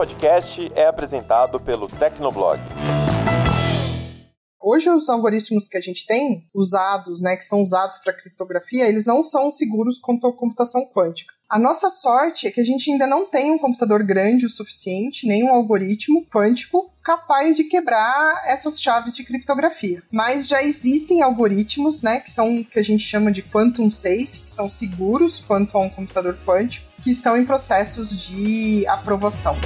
podcast é apresentado pelo Tecnoblog. Hoje os algoritmos que a gente tem usados, né, que são usados para criptografia, eles não são seguros quanto à computação quântica. A nossa sorte é que a gente ainda não tem um computador grande o suficiente, nem um algoritmo quântico capaz de quebrar essas chaves de criptografia. Mas já existem algoritmos, né, que são que a gente chama de quantum safe, que são seguros quanto a um computador quântico, que estão em processos de aprovação.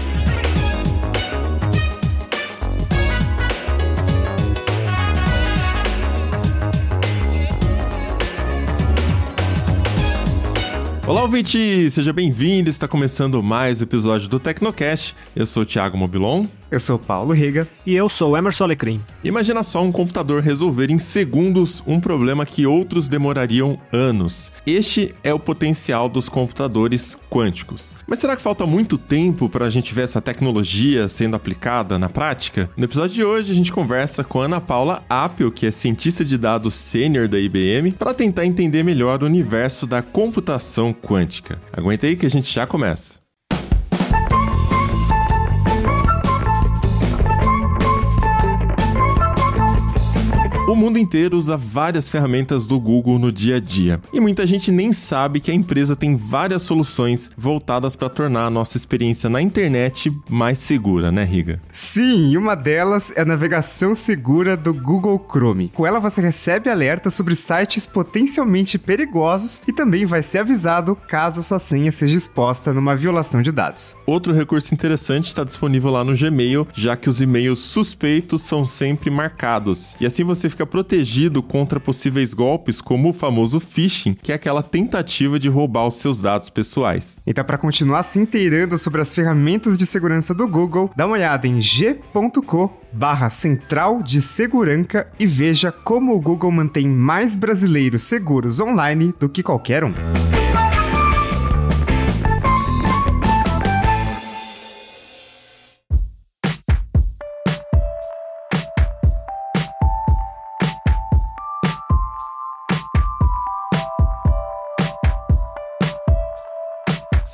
Olá, ouvinte! Seja bem-vindo! Está começando mais um episódio do Tecnocast. Eu sou o Thiago Mobilon. Eu sou Paulo Riga. E eu sou Emerson Alecrim. Imagina só um computador resolver em segundos um problema que outros demorariam anos. Este é o potencial dos computadores quânticos. Mas será que falta muito tempo para a gente ver essa tecnologia sendo aplicada na prática? No episódio de hoje, a gente conversa com Ana Paula Appel, que é cientista de dados sênior da IBM, para tentar entender melhor o universo da computação quântica. Aguenta aí que a gente já começa. O mundo inteiro usa várias ferramentas do Google no dia a dia, e muita gente nem sabe que a empresa tem várias soluções voltadas para tornar a nossa experiência na internet mais segura, né, Riga? Sim, e uma delas é a navegação segura do Google Chrome. Com ela você recebe alertas sobre sites potencialmente perigosos e também vai ser avisado caso a sua senha seja exposta numa violação de dados. Outro recurso interessante está disponível lá no Gmail, já que os e-mails suspeitos são sempre marcados, e assim você fica protegido contra possíveis golpes como o famoso phishing, que é aquela tentativa de roubar os seus dados pessoais. Então, para continuar se inteirando sobre as ferramentas de segurança do Google, dá uma olhada em g.co barra central de segurança e veja como o Google mantém mais brasileiros seguros online do que qualquer um.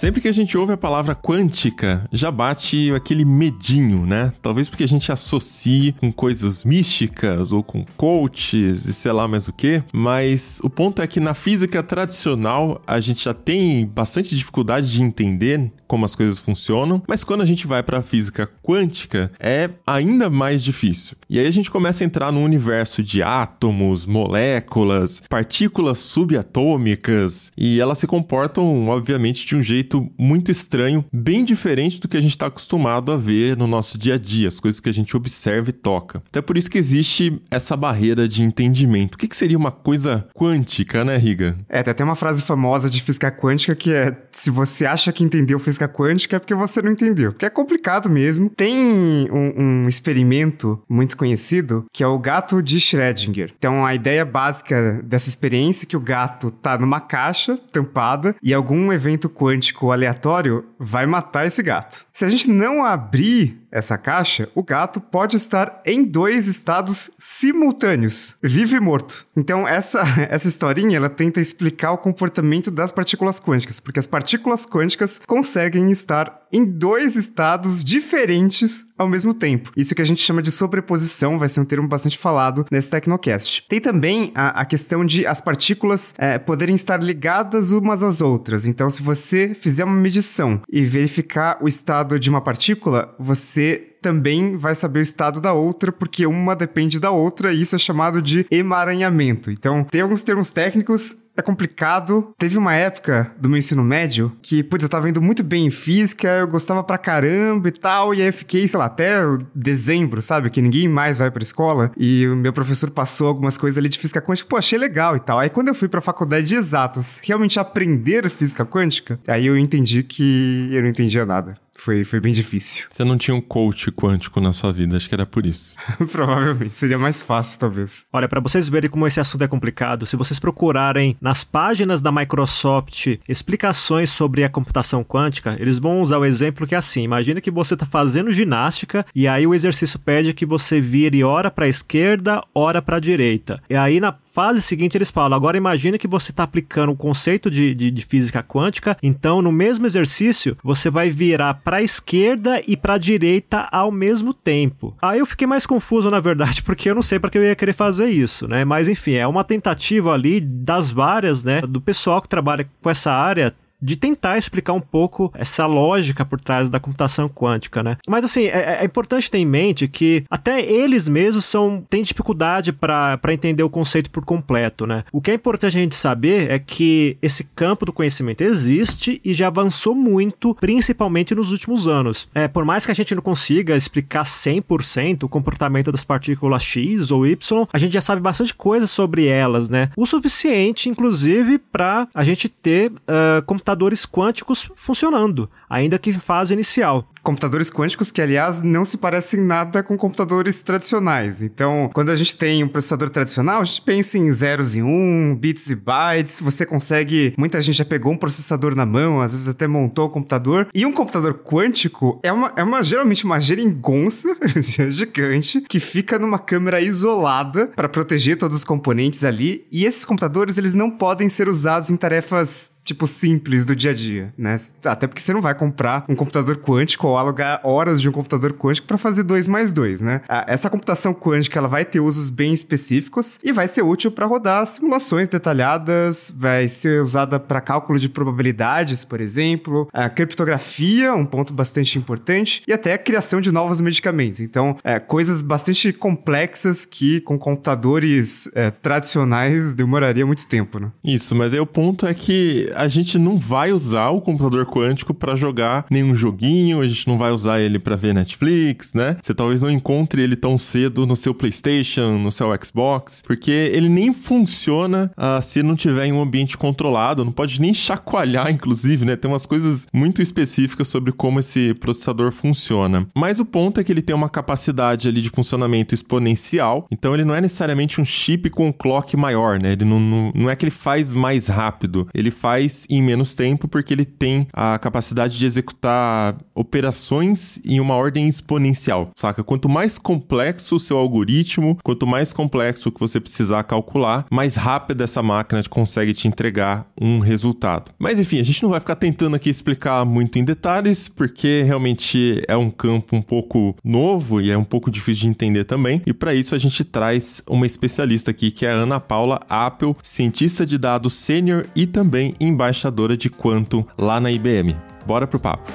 Sempre que a gente ouve a palavra quântica, já bate aquele medinho, né? Talvez porque a gente associe com coisas místicas ou com coaches e sei lá mais o que, mas o ponto é que na física tradicional a gente já tem bastante dificuldade de entender como as coisas funcionam, mas quando a gente vai para a física quântica é ainda mais difícil. E aí a gente começa a entrar no universo de átomos, moléculas, partículas subatômicas e elas se comportam obviamente de um jeito muito estranho, bem diferente do que a gente está acostumado a ver no nosso dia a dia, as coisas que a gente observa e toca. Até por isso que existe essa barreira de entendimento. O que, que seria uma coisa quântica, né, Riga? É, tem até uma frase famosa de física quântica que é: se você acha que entendeu física quântica é porque você não entendeu. Porque é complicado mesmo. Tem um, um experimento muito conhecido que é o gato de Schrödinger. Então a ideia básica dessa experiência é que o gato tá numa caixa tampada e algum evento quântico aleatório vai matar esse gato. Se a gente não abrir essa caixa, o gato pode estar em dois estados simultâneos, vivo e morto. Então essa essa historinha ela tenta explicar o comportamento das partículas quânticas, porque as partículas quânticas conseguem estar em dois estados diferentes ao mesmo tempo. Isso que a gente chama de sobreposição, vai ser um termo bastante falado nesse Tecnocast. Tem também a, a questão de as partículas é, poderem estar ligadas umas às outras. Então, se você fizer uma medição e verificar o estado de uma partícula, você também vai saber o estado da outra, porque uma depende da outra, e isso é chamado de emaranhamento. Então, tem alguns termos técnicos é complicado. Teve uma época do meu ensino médio que, putz, eu tava indo muito bem em física, eu gostava pra caramba e tal, e aí eu fiquei, sei lá, até dezembro, sabe? Que ninguém mais vai pra escola, e o meu professor passou algumas coisas ali de física quântica, pô, achei legal e tal. Aí quando eu fui pra faculdade de exatas, realmente aprender física quântica, aí eu entendi que eu não entendia nada. Foi, foi bem difícil. Você não tinha um coach quântico na sua vida, acho que era por isso. Provavelmente, seria mais fácil, talvez. Olha, para vocês verem como esse assunto é complicado, se vocês procurarem nas páginas da Microsoft explicações sobre a computação quântica, eles vão usar o exemplo que é assim: imagina que você está fazendo ginástica e aí o exercício pede que você vire hora para a esquerda, hora para a direita. E aí na fase seguinte eles falam: agora imagine que você está aplicando o conceito de, de, de, física quântica, então no mesmo exercício você vai virar para a esquerda e para a direita ao mesmo tempo. Aí eu fiquei mais confuso na verdade, porque eu não sei para que eu ia querer fazer isso, né? Mas enfim, é uma tentativa ali das várias, né, do pessoal que trabalha com essa área de tentar explicar um pouco essa lógica por trás da computação quântica, né? Mas assim, é, é importante ter em mente que até eles mesmos são têm dificuldade para entender o conceito por completo, né? O que é importante a gente saber é que esse campo do conhecimento existe e já avançou muito, principalmente nos últimos anos. É, por mais que a gente não consiga explicar 100% o comportamento das partículas X ou Y, a gente já sabe bastante coisa sobre elas, né? O suficiente, inclusive, para a gente ter uh, computação computadores quânticos funcionando, ainda que em fase inicial. Computadores quânticos que, aliás, não se parecem nada com computadores tradicionais. Então, quando a gente tem um processador tradicional, a gente pensa em zeros e um, bits e bytes. Você consegue. Muita gente já pegou um processador na mão, às vezes até montou o computador. E um computador quântico é uma, é uma geralmente uma geringonça gigante que fica numa câmera isolada para proteger todos os componentes ali. E esses computadores, eles não podem ser usados em tarefas tipo, simples do dia a dia, né? Até porque você não vai comprar um computador quântico ou alugar horas de um computador quântico para fazer 2 mais 2, né? Essa computação quântica, ela vai ter usos bem específicos e vai ser útil para rodar simulações detalhadas, vai ser usada para cálculo de probabilidades, por exemplo, a criptografia, um ponto bastante importante, e até a criação de novos medicamentos. Então, é, coisas bastante complexas que com computadores é, tradicionais demoraria muito tempo, né? Isso, mas aí o ponto é que a gente não vai usar o computador quântico para jogar nenhum joguinho, a gente não vai usar ele para ver Netflix, né? Você talvez não encontre ele tão cedo no seu PlayStation, no seu Xbox, porque ele nem funciona uh, se não tiver em um ambiente controlado, não pode nem chacoalhar, inclusive, né? Tem umas coisas muito específicas sobre como esse processador funciona. Mas o ponto é que ele tem uma capacidade ali de funcionamento exponencial, então ele não é necessariamente um chip com um clock maior, né? Ele não, não, não é que ele faz mais rápido, ele faz faz em menos tempo porque ele tem a capacidade de executar operações em uma ordem exponencial, saca? Quanto mais complexo o seu algoritmo, quanto mais complexo que você precisar calcular, mais rápido essa máquina consegue te entregar um resultado. Mas enfim, a gente não vai ficar tentando aqui explicar muito em detalhes, porque realmente é um campo um pouco novo e é um pouco difícil de entender também. E para isso a gente traz uma especialista aqui que é a Ana Paula Apple, cientista de dados sênior e também embaixadora de Quantum lá na IBM. Bora pro papo.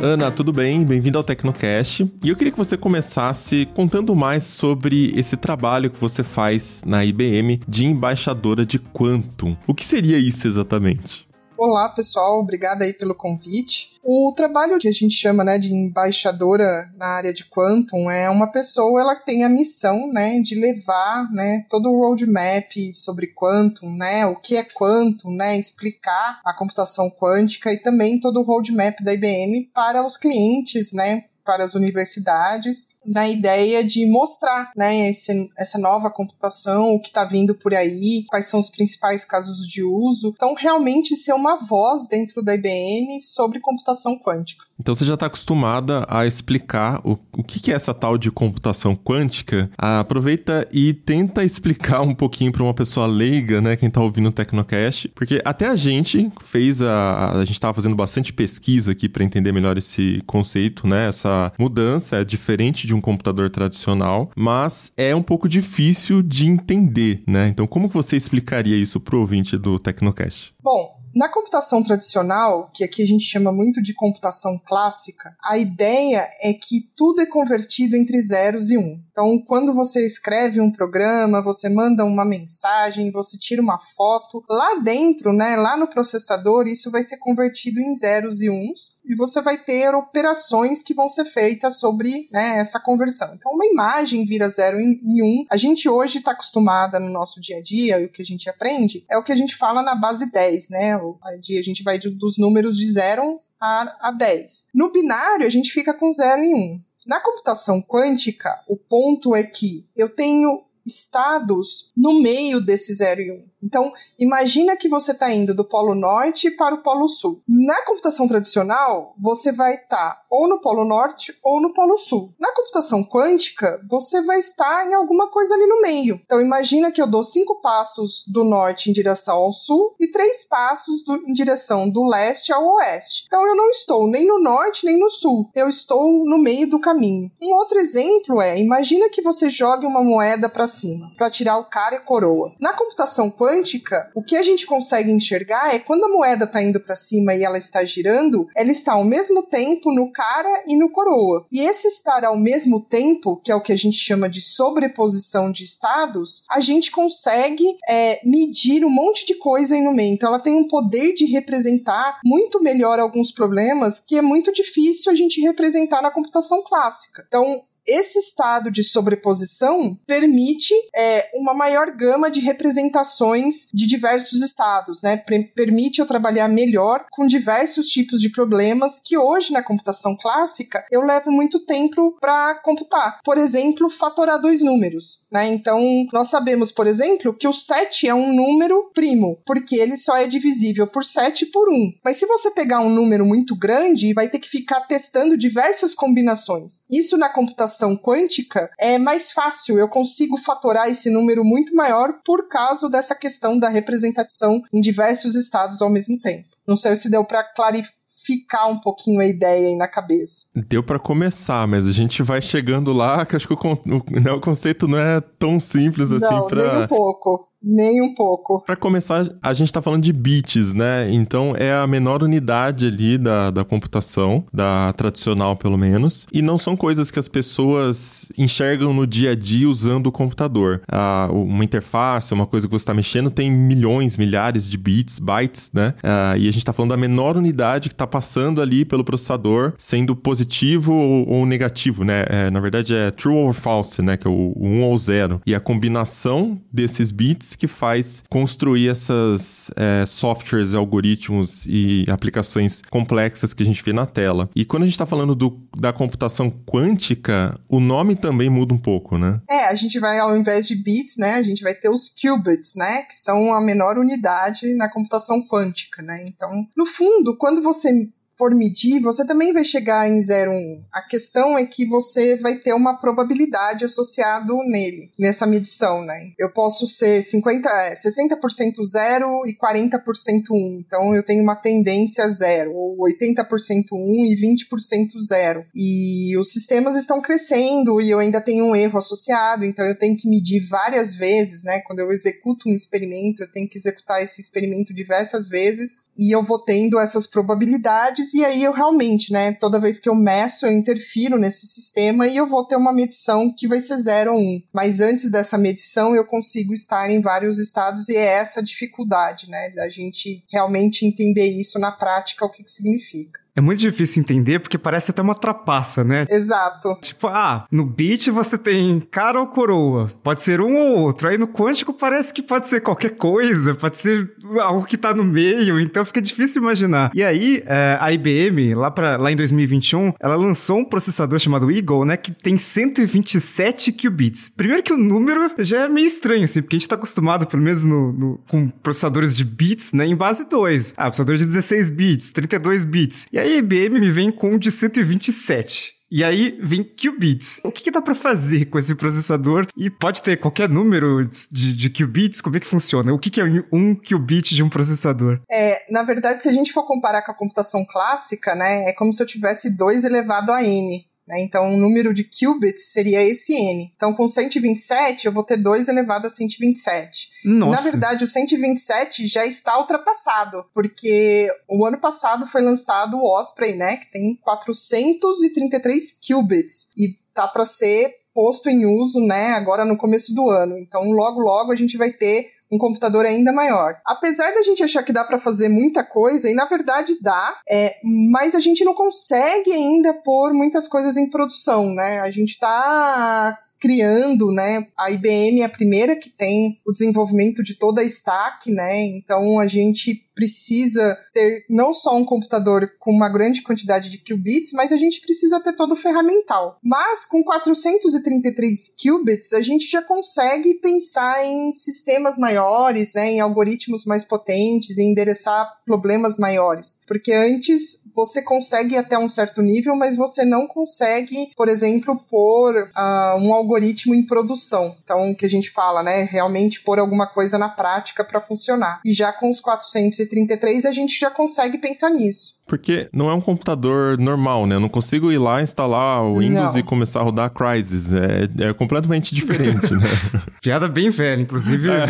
Ana, tudo bem? Bem-vindo ao Tecnocast. E eu queria que você começasse contando mais sobre esse trabalho que você faz na IBM de embaixadora de Quantum. O que seria isso exatamente? Olá, pessoal, obrigada aí pelo convite. O trabalho que a gente chama, né, de embaixadora na área de Quantum é uma pessoa, ela tem a missão, né, de levar, né, todo o roadmap sobre Quantum, né, o que é Quantum, né, explicar a computação quântica e também todo o roadmap da IBM para os clientes, né, para as universidades na ideia de mostrar né, esse, essa nova computação, o que está vindo por aí, quais são os principais casos de uso. Então, realmente ser uma voz dentro da IBM sobre computação quântica. Então você já está acostumada a explicar o, o que, que é essa tal de computação quântica. Ah, aproveita e tenta explicar um pouquinho para uma pessoa leiga, né, quem está ouvindo o Tecnocast, porque até a gente fez a, a gente estava fazendo bastante pesquisa aqui para entender melhor esse conceito, né, essa mudança é diferente de um computador tradicional, mas é um pouco difícil de entender, né? Então como você explicaria isso para o ouvinte do Tecnocast? Bom, na computação tradicional, que aqui a gente chama muito de computação clássica, a ideia é que tudo é convertido entre zeros e um. Então, quando você escreve um programa, você manda uma mensagem, você tira uma foto, lá dentro, né, lá no processador, isso vai ser convertido em zeros e uns, e você vai ter operações que vão ser feitas sobre né, essa conversão. Então, uma imagem vira zero e um. A gente hoje está acostumada no nosso dia a dia, e o que a gente aprende, é o que a gente fala na base 10, né? A gente vai dos números de 0 a, a 10. No binário, a gente fica com 0 e 1. Um. Na computação quântica, o ponto é que eu tenho estados no meio desse 0 e 1. Um. Então, imagina que você está indo do Polo Norte para o Polo Sul. Na computação tradicional, você vai estar tá ou no Polo Norte ou no Polo Sul. Na computação quântica, você vai estar em alguma coisa ali no meio. Então, imagina que eu dou cinco passos do norte em direção ao sul e três passos do, em direção do leste ao oeste. Então, eu não estou nem no norte nem no sul. Eu estou no meio do caminho. Um outro exemplo é: imagina que você jogue uma moeda para cima para tirar o cara e coroa. Na computação quântica, quântica, o que a gente consegue enxergar é quando a moeda está indo para cima e ela está girando, ela está ao mesmo tempo no cara e no coroa. E esse estar ao mesmo tempo, que é o que a gente chama de sobreposição de estados, a gente consegue é, medir um monte de coisa aí no meio. Então ela tem um poder de representar muito melhor alguns problemas que é muito difícil a gente representar na computação clássica. Então, esse estado de sobreposição permite é, uma maior gama de representações de diversos estados, né? permite eu trabalhar melhor com diversos tipos de problemas que hoje na computação clássica eu levo muito tempo para computar. Por exemplo, fatorar dois números, né? Então, nós sabemos, por exemplo, que o 7 é um número primo, porque ele só é divisível por 7 por 1. Mas se você pegar um número muito grande, vai ter que ficar testando diversas combinações. Isso na computação computação quântica, é mais fácil, eu consigo fatorar esse número muito maior por causa dessa questão da representação em diversos estados ao mesmo tempo. Não sei se deu para clarificar um pouquinho a ideia aí na cabeça. Deu para começar, mas a gente vai chegando lá, que acho que o, o, né, o conceito não é tão simples assim para um pouco. Nem um pouco. Para começar, a gente está falando de bits, né? Então é a menor unidade ali da, da computação, da tradicional pelo menos, e não são coisas que as pessoas enxergam no dia a dia usando o computador. Ah, uma interface, uma coisa que você está mexendo, tem milhões, milhares de bits, bytes, né? Ah, e a gente está falando da menor unidade que está passando ali pelo processador, sendo positivo ou, ou negativo, né? É, na verdade é true or false, né? Que é o, o 1 ou 0. E a combinação desses bits que faz construir essas é, softwares, algoritmos e aplicações complexas que a gente vê na tela. E quando a gente está falando do, da computação quântica, o nome também muda um pouco, né? É, a gente vai, ao invés de bits, né, a gente vai ter os qubits, né, que são a menor unidade na computação quântica, né? Então, no fundo, quando você for medir, você também vai chegar em 0,1. A questão é que você vai ter uma probabilidade associado nele, nessa medição, né? Eu posso ser 50, 60% 0 e 40% 1. Então eu tenho uma tendência zero, ou 80% 1 e 20% 0. E os sistemas estão crescendo e eu ainda tenho um erro associado, então eu tenho que medir várias vezes, né? Quando eu executo um experimento, eu tenho que executar esse experimento diversas vezes e eu vou tendo essas probabilidades e aí eu realmente, né, toda vez que eu meço, eu interfiro nesse sistema e eu vou ter uma medição que vai ser 0 ou 1. Um. Mas antes dessa medição, eu consigo estar em vários estados e é essa a dificuldade, né, da gente realmente entender isso na prática, o que, que significa. É muito difícil entender porque parece até uma trapaça, né? Exato. Tipo, ah, no bit você tem cara ou coroa. Pode ser um ou outro. Aí no quântico parece que pode ser qualquer coisa, pode ser algo que tá no meio, então fica difícil imaginar. E aí, é, a IBM, lá, pra, lá em 2021, ela lançou um processador chamado Eagle, né, que tem 127 qubits. Primeiro que o número já é meio estranho, assim, porque a gente tá acostumado, pelo menos no, no com processadores de bits, né, em base 2. Ah, processador de 16 bits, 32 bits. E aí IBM me vem com um de 127. E aí vem qubits. O que, que dá para fazer com esse processador? E pode ter qualquer número de, de qubits? Como é que funciona? O que, que é um qubit de um processador? É, na verdade, se a gente for comparar com a computação clássica, né, é como se eu tivesse 2 elevado a n. Né? Então, o número de qubits seria esse n. Então, com 127, eu vou ter 2 elevado a 127. Nossa. Na verdade, o 127 já está ultrapassado, porque o ano passado foi lançado o Osprey, né, que tem 433 qubits e tá para ser posto em uso, né, agora no começo do ano. Então, logo logo a gente vai ter um computador ainda maior. Apesar da gente achar que dá para fazer muita coisa, e na verdade dá, é, mas a gente não consegue ainda pôr muitas coisas em produção, né? A gente tá criando, né? A IBM é a primeira que tem o desenvolvimento de toda a stack, né? Então a gente precisa ter não só um computador com uma grande quantidade de qubits, mas a gente precisa ter todo o ferramental. Mas com 433 qubits, a gente já consegue pensar em sistemas maiores, né, em algoritmos mais potentes, em endereçar problemas maiores. Porque antes você consegue até um certo nível, mas você não consegue, por exemplo, pôr uh, um em produção. Então, o que a gente fala, né, realmente pôr alguma coisa na prática para funcionar. E já com os 433 33 a gente já consegue pensar nisso. Porque não é um computador normal, né? Eu não consigo ir lá, instalar o Windows não. e começar a rodar Crysis. É, é completamente diferente, né? Piada bem velha, inclusive. É.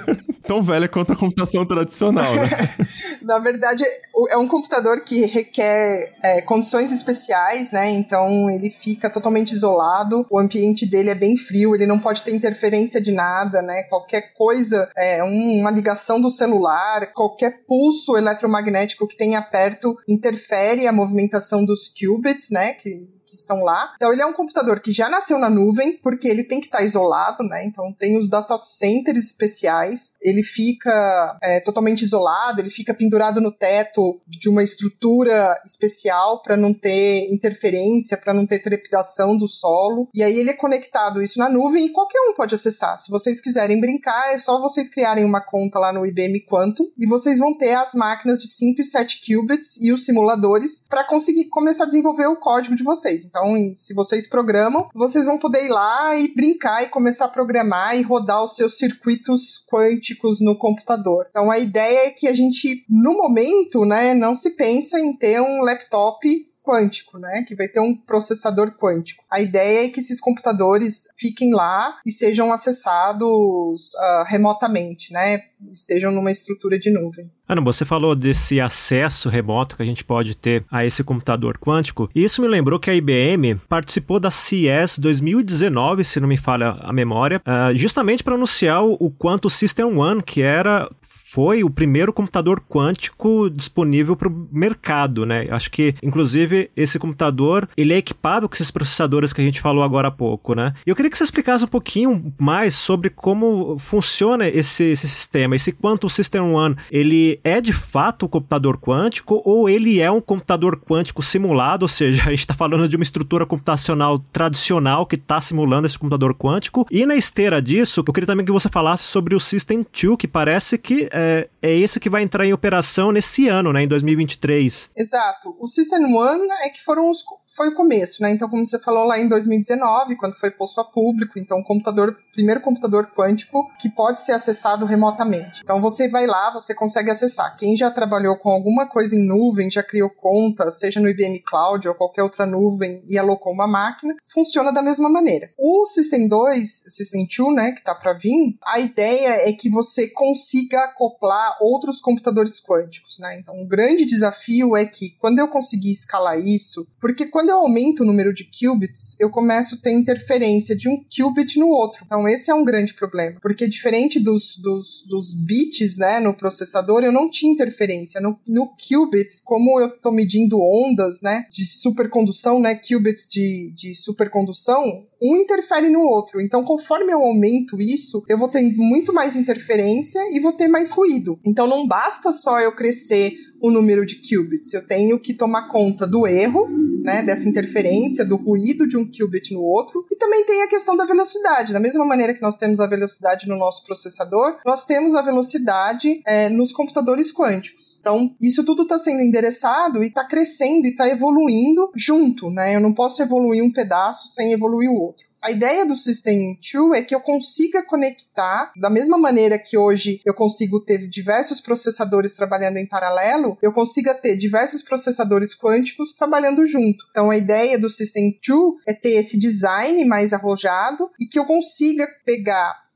Tão velha quanto a computação tradicional, né? Na verdade, é um computador que requer é, condições especiais, né? Então ele fica totalmente isolado, o ambiente dele é bem frio, ele não pode ter interferência de nada, né? Qualquer coisa, é, uma ligação do celular, qualquer pulso eletromagnético que tenha perto interfere a movimentação dos qubits, né? Que que estão lá. Então ele é um computador que já nasceu na nuvem, porque ele tem que estar tá isolado, né? Então tem os data centers especiais. Ele fica é, totalmente isolado, ele fica pendurado no teto de uma estrutura especial para não ter interferência, para não ter trepidação do solo. E aí ele é conectado isso na nuvem e qualquer um pode acessar. Se vocês quiserem brincar, é só vocês criarem uma conta lá no IBM Quantum e vocês vão ter as máquinas de 5 e 7 qubits e os simuladores para conseguir começar a desenvolver o código de vocês vocês. Então, se vocês programam, vocês vão poder ir lá e brincar e começar a programar e rodar os seus circuitos quânticos no computador. Então, a ideia é que a gente, no momento, né, não se pensa em ter um laptop quântico, né? Que vai ter um processador quântico. A ideia é que esses computadores fiquem lá e sejam acessados uh, remotamente, né? Estejam numa estrutura de nuvem. Ana, você falou desse acesso remoto que a gente pode ter a esse computador quântico. E isso me lembrou que a IBM participou da CES 2019, se não me falha a memória, uh, justamente para anunciar o Quantum System One, que era foi o primeiro computador quântico disponível para o mercado, né? Acho que, inclusive, esse computador ele é equipado com esses processadores que a gente falou agora há pouco, né? E eu queria que você explicasse um pouquinho mais sobre como funciona esse, esse sistema. Esse Quantum System One, ele é de fato um computador quântico ou ele é um computador quântico simulado? Ou seja, a gente está falando de uma estrutura computacional tradicional que está simulando esse computador quântico. E na esteira disso, eu queria também que você falasse sobre o System 2, que parece que é, é esse que vai entrar em operação nesse ano, né, em 2023. Exato. O System One é que foram os, foi o começo, né? Então, como você falou lá em 2019, quando foi posto a público, então, computador, primeiro computador quântico que pode ser acessado remotamente. Então, você vai lá, você consegue acessar. Quem já trabalhou com alguma coisa em nuvem, já criou conta, seja no IBM Cloud ou qualquer outra nuvem e alocou uma máquina, funciona da mesma maneira. O System 2, System 2, né, que tá para vir, a ideia é que você consiga acoplar outros computadores quânticos, né? Então, o grande desafio é que quando eu conseguir escalar isso, porque quando eu aumento o número de qubits, eu começo a ter interferência de um qubit no outro. Então, esse é um grande problema, porque diferente dos, dos, dos bits, né, no processador, eu não tinha interferência. No, no qubits, como eu estou medindo ondas, né, de supercondução, né, qubits de, de supercondução, um interfere no outro. Então, conforme eu aumento isso, eu vou ter muito mais interferência e vou ter mais ruído. Então, não basta só eu crescer o número de qubits, eu tenho que tomar conta do erro, né, dessa interferência, do ruído de um qubit no outro, e também tem a questão da velocidade. Da mesma maneira que nós temos a velocidade no nosso processador, nós temos a velocidade é, nos computadores quânticos. Então, isso tudo está sendo endereçado e está crescendo e está evoluindo junto, né? Eu não posso evoluir um pedaço sem evoluir o outro. A ideia do System 2 é que eu consiga conectar, da mesma maneira que hoje eu consigo ter diversos processadores trabalhando em paralelo, eu consiga ter diversos processadores quânticos trabalhando junto. Então a ideia do System 2 é ter esse design mais arrojado e que eu consiga pegar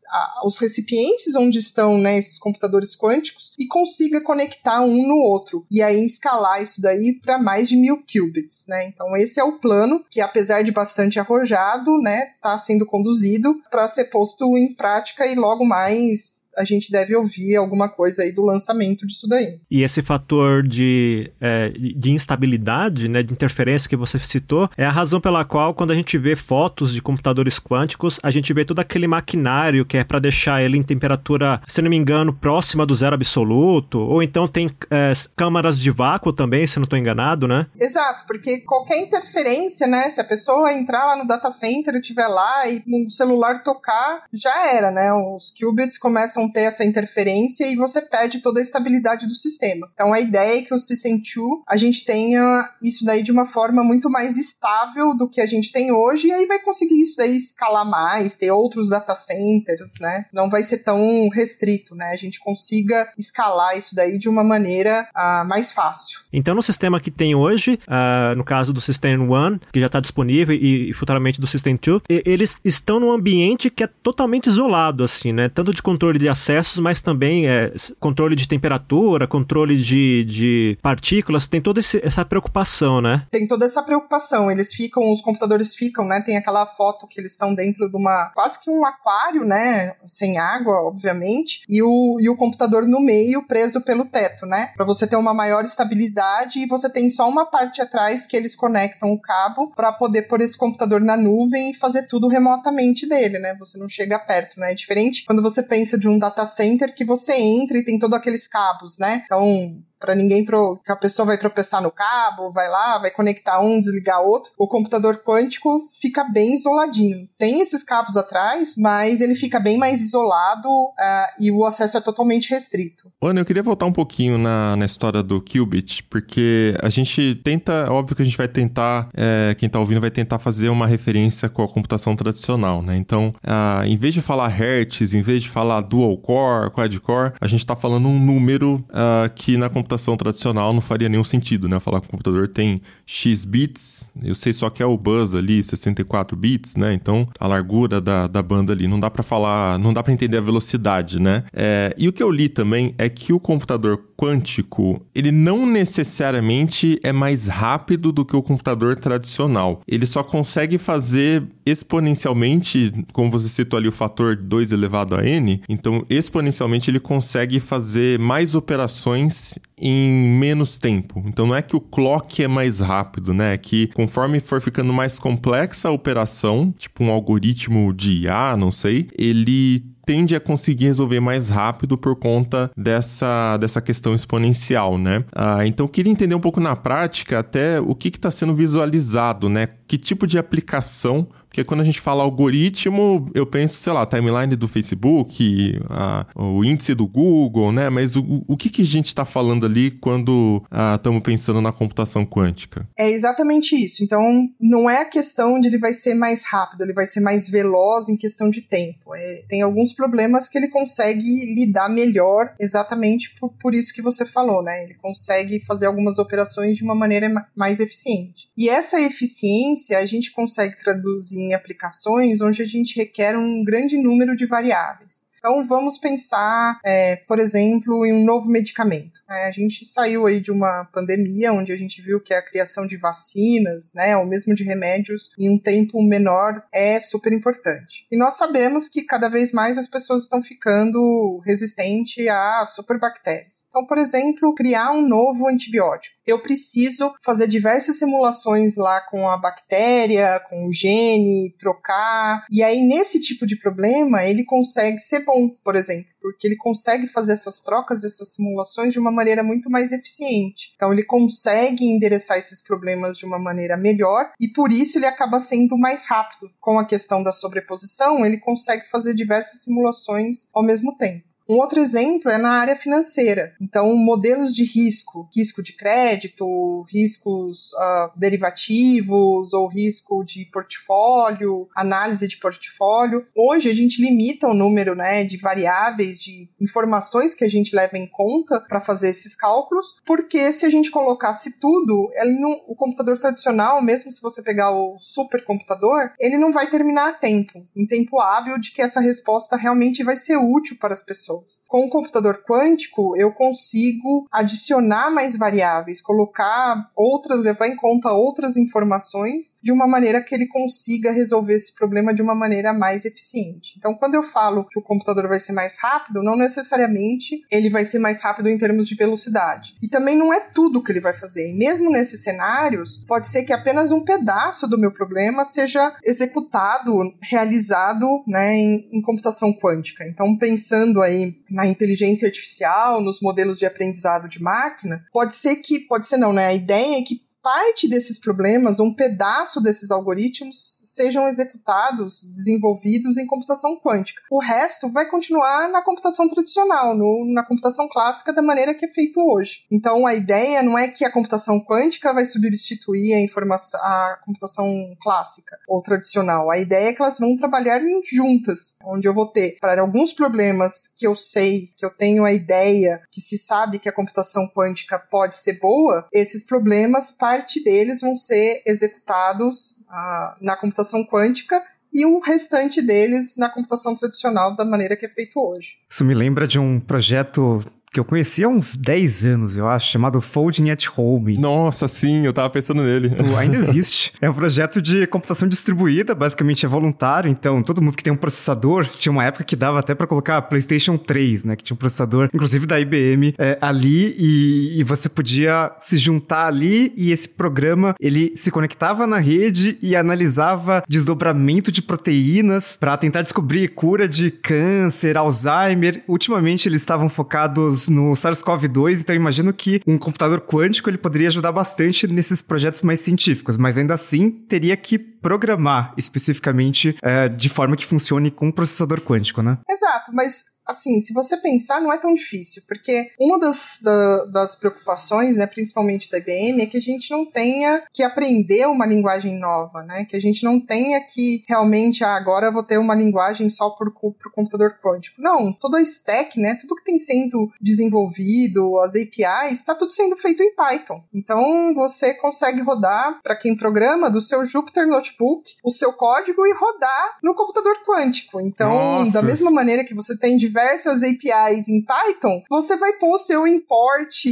os recipientes onde estão né, esses computadores quânticos e consiga conectar um no outro. E aí escalar isso daí para mais de mil qubits. Né? Então, esse é o plano que, apesar de bastante arrojado, está né, tá sendo conduzido para ser posto em prática e logo mais a gente deve ouvir alguma coisa aí do lançamento disso daí. E esse fator de, é, de instabilidade, né, de interferência que você citou, é a razão pela qual, quando a gente vê fotos de computadores quânticos, a gente vê todo aquele maquinário que é para deixar ele em temperatura, se não me engano, próxima do zero absoluto, ou então tem é, câmaras de vácuo também, se não estou enganado, né? Exato, porque qualquer interferência, né, se a pessoa entrar lá no data center e estiver lá e o celular tocar, já era, né? Os qubits começam ter essa interferência e você perde toda a estabilidade do sistema. Então a ideia é que o System 2 a gente tenha isso daí de uma forma muito mais estável do que a gente tem hoje e aí vai conseguir isso daí escalar mais, ter outros data centers, né? Não vai ser tão restrito, né? A gente consiga escalar isso daí de uma maneira uh, mais fácil. Então no sistema que tem hoje, uh, no caso do System 1, que já está disponível e, e, futuramente do System 2, eles estão num ambiente que é totalmente isolado, assim, né? Tanto de controle de acessos, mas também é, controle de temperatura, controle de, de partículas, tem toda esse, essa preocupação, né? Tem toda essa preocupação. Eles ficam, os computadores ficam, né? Tem aquela foto que eles estão dentro de uma. quase que um aquário, né? Sem água, obviamente, e o, e o computador no meio, preso pelo teto, né? Para você ter uma maior estabilidade e você tem só uma parte atrás que eles conectam o cabo para poder pôr esse computador na nuvem e fazer tudo remotamente dele, né? Você não chega perto, né? É diferente quando você pensa de um data center que você entra e tem todos aqueles cabos, né? Então, para ninguém tro que a pessoa vai tropeçar no cabo, vai lá, vai conectar um, desligar outro. O computador quântico fica bem isoladinho. Tem esses cabos atrás, mas ele fica bem mais isolado uh, e o acesso é totalmente restrito. Ana, eu queria voltar um pouquinho na, na história do qubit, porque a gente tenta, óbvio que a gente vai tentar, é, quem tá ouvindo vai tentar fazer uma referência com a computação tradicional, né? Então, uh, em vez de falar hertz, em vez de falar dual core, quad core, a gente tá falando um número uh, que na computação computação tradicional não faria nenhum sentido, né? Falar que o computador tem X bits, eu sei só que é o bus ali, 64 bits, né? Então, a largura da, da banda ali, não dá para falar, não dá para entender a velocidade, né? É, e o que eu li também é que o computador quântico, ele não necessariamente é mais rápido do que o computador tradicional. Ele só consegue fazer exponencialmente, como você citou ali o fator 2 elevado a n, então exponencialmente ele consegue fazer mais operações em menos tempo. Então não é que o clock é mais rápido, né? É que conforme for ficando mais complexa a operação, tipo um algoritmo de IA, não sei, ele tende a conseguir resolver mais rápido por conta dessa, dessa questão exponencial, né? Ah, então, queria entender um pouco na prática até o que está sendo visualizado, né? Que tipo de aplicação porque quando a gente fala algoritmo, eu penso, sei lá, timeline do Facebook, a, o índice do Google, né? Mas o, o que, que a gente está falando ali quando estamos ah, pensando na computação quântica? É exatamente isso. Então, não é a questão de ele vai ser mais rápido, ele vai ser mais veloz em questão de tempo. É, tem alguns problemas que ele consegue lidar melhor exatamente por, por isso que você falou, né? Ele consegue fazer algumas operações de uma maneira mais eficiente. E essa eficiência a gente consegue traduzir em aplicações onde a gente requer um grande número de variáveis. Então, vamos pensar, é, por exemplo, em um novo medicamento. É, a gente saiu aí de uma pandemia onde a gente viu que a criação de vacinas, né, ou mesmo de remédios, em um tempo menor é super importante. E nós sabemos que cada vez mais as pessoas estão ficando resistentes a superbactérias. Então, por exemplo, criar um novo antibiótico. Eu preciso fazer diversas simulações lá com a bactéria, com o gene, trocar. E aí, nesse tipo de problema, ele consegue ser por exemplo, porque ele consegue fazer essas trocas, essas simulações de uma maneira muito mais eficiente. Então ele consegue endereçar esses problemas de uma maneira melhor e por isso ele acaba sendo mais rápido. Com a questão da sobreposição, ele consegue fazer diversas simulações ao mesmo tempo. Um outro exemplo é na área financeira. Então, modelos de risco, risco de crédito, riscos uh, derivativos ou risco de portfólio, análise de portfólio. Hoje a gente limita o número né, de variáveis, de informações que a gente leva em conta para fazer esses cálculos, porque se a gente colocasse tudo, não, o computador tradicional, mesmo se você pegar o supercomputador, ele não vai terminar a tempo, em tempo hábil de que essa resposta realmente vai ser útil para as pessoas. Pessoas. Com o computador quântico, eu consigo adicionar mais variáveis, colocar outras, levar em conta outras informações de uma maneira que ele consiga resolver esse problema de uma maneira mais eficiente. Então, quando eu falo que o computador vai ser mais rápido, não necessariamente ele vai ser mais rápido em termos de velocidade. E também não é tudo que ele vai fazer. E mesmo nesses cenários, pode ser que apenas um pedaço do meu problema seja executado, realizado né, em, em computação quântica. Então, pensando aí na inteligência artificial, nos modelos de aprendizado de máquina, pode ser que, pode ser não, né? A ideia é que parte desses problemas, um pedaço desses algoritmos, sejam executados, desenvolvidos em computação quântica. O resto vai continuar na computação tradicional, no, na computação clássica, da maneira que é feito hoje. Então, a ideia não é que a computação quântica vai substituir a, informação, a computação clássica ou tradicional. A ideia é que elas vão trabalhar juntas, onde eu vou ter, para alguns problemas que eu sei, que eu tenho a ideia, que se sabe que a computação quântica pode ser boa, esses problemas parte deles vão ser executados ah, na computação quântica e o restante deles na computação tradicional da maneira que é feito hoje. Isso me lembra de um projeto que eu conheci há uns 10 anos, eu acho, chamado Folding at Home. Nossa, sim, eu tava pensando nele. Ainda existe. É um projeto de computação distribuída, basicamente é voluntário, então todo mundo que tem um processador, tinha uma época que dava até para colocar PlayStation 3, né, que tinha um processador, inclusive da IBM, é, ali, e, e você podia se juntar ali, e esse programa, ele se conectava na rede e analisava desdobramento de proteínas para tentar descobrir cura de câncer, Alzheimer. Ultimamente eles estavam focados no SARS-CoV-2, então imagino que um computador quântico ele poderia ajudar bastante nesses projetos mais científicos, mas ainda assim teria que programar especificamente é, de forma que funcione com um processador quântico, né? Exato, mas assim, se você pensar, não é tão difícil, porque uma das, da, das preocupações, né, principalmente da IBM, é que a gente não tenha que aprender uma linguagem nova, né, que a gente não tenha que realmente, ah, agora vou ter uma linguagem só para o computador quântico. Não, todo a stack, né, tudo que tem sendo desenvolvido, as APIs, está tudo sendo feito em Python. Então, você consegue rodar, para quem programa, do seu Jupyter Notebook, o seu código e rodar no computador quântico. Então, Nossa. da mesma maneira que você tem diversas APIs em Python, você vai pôr o seu import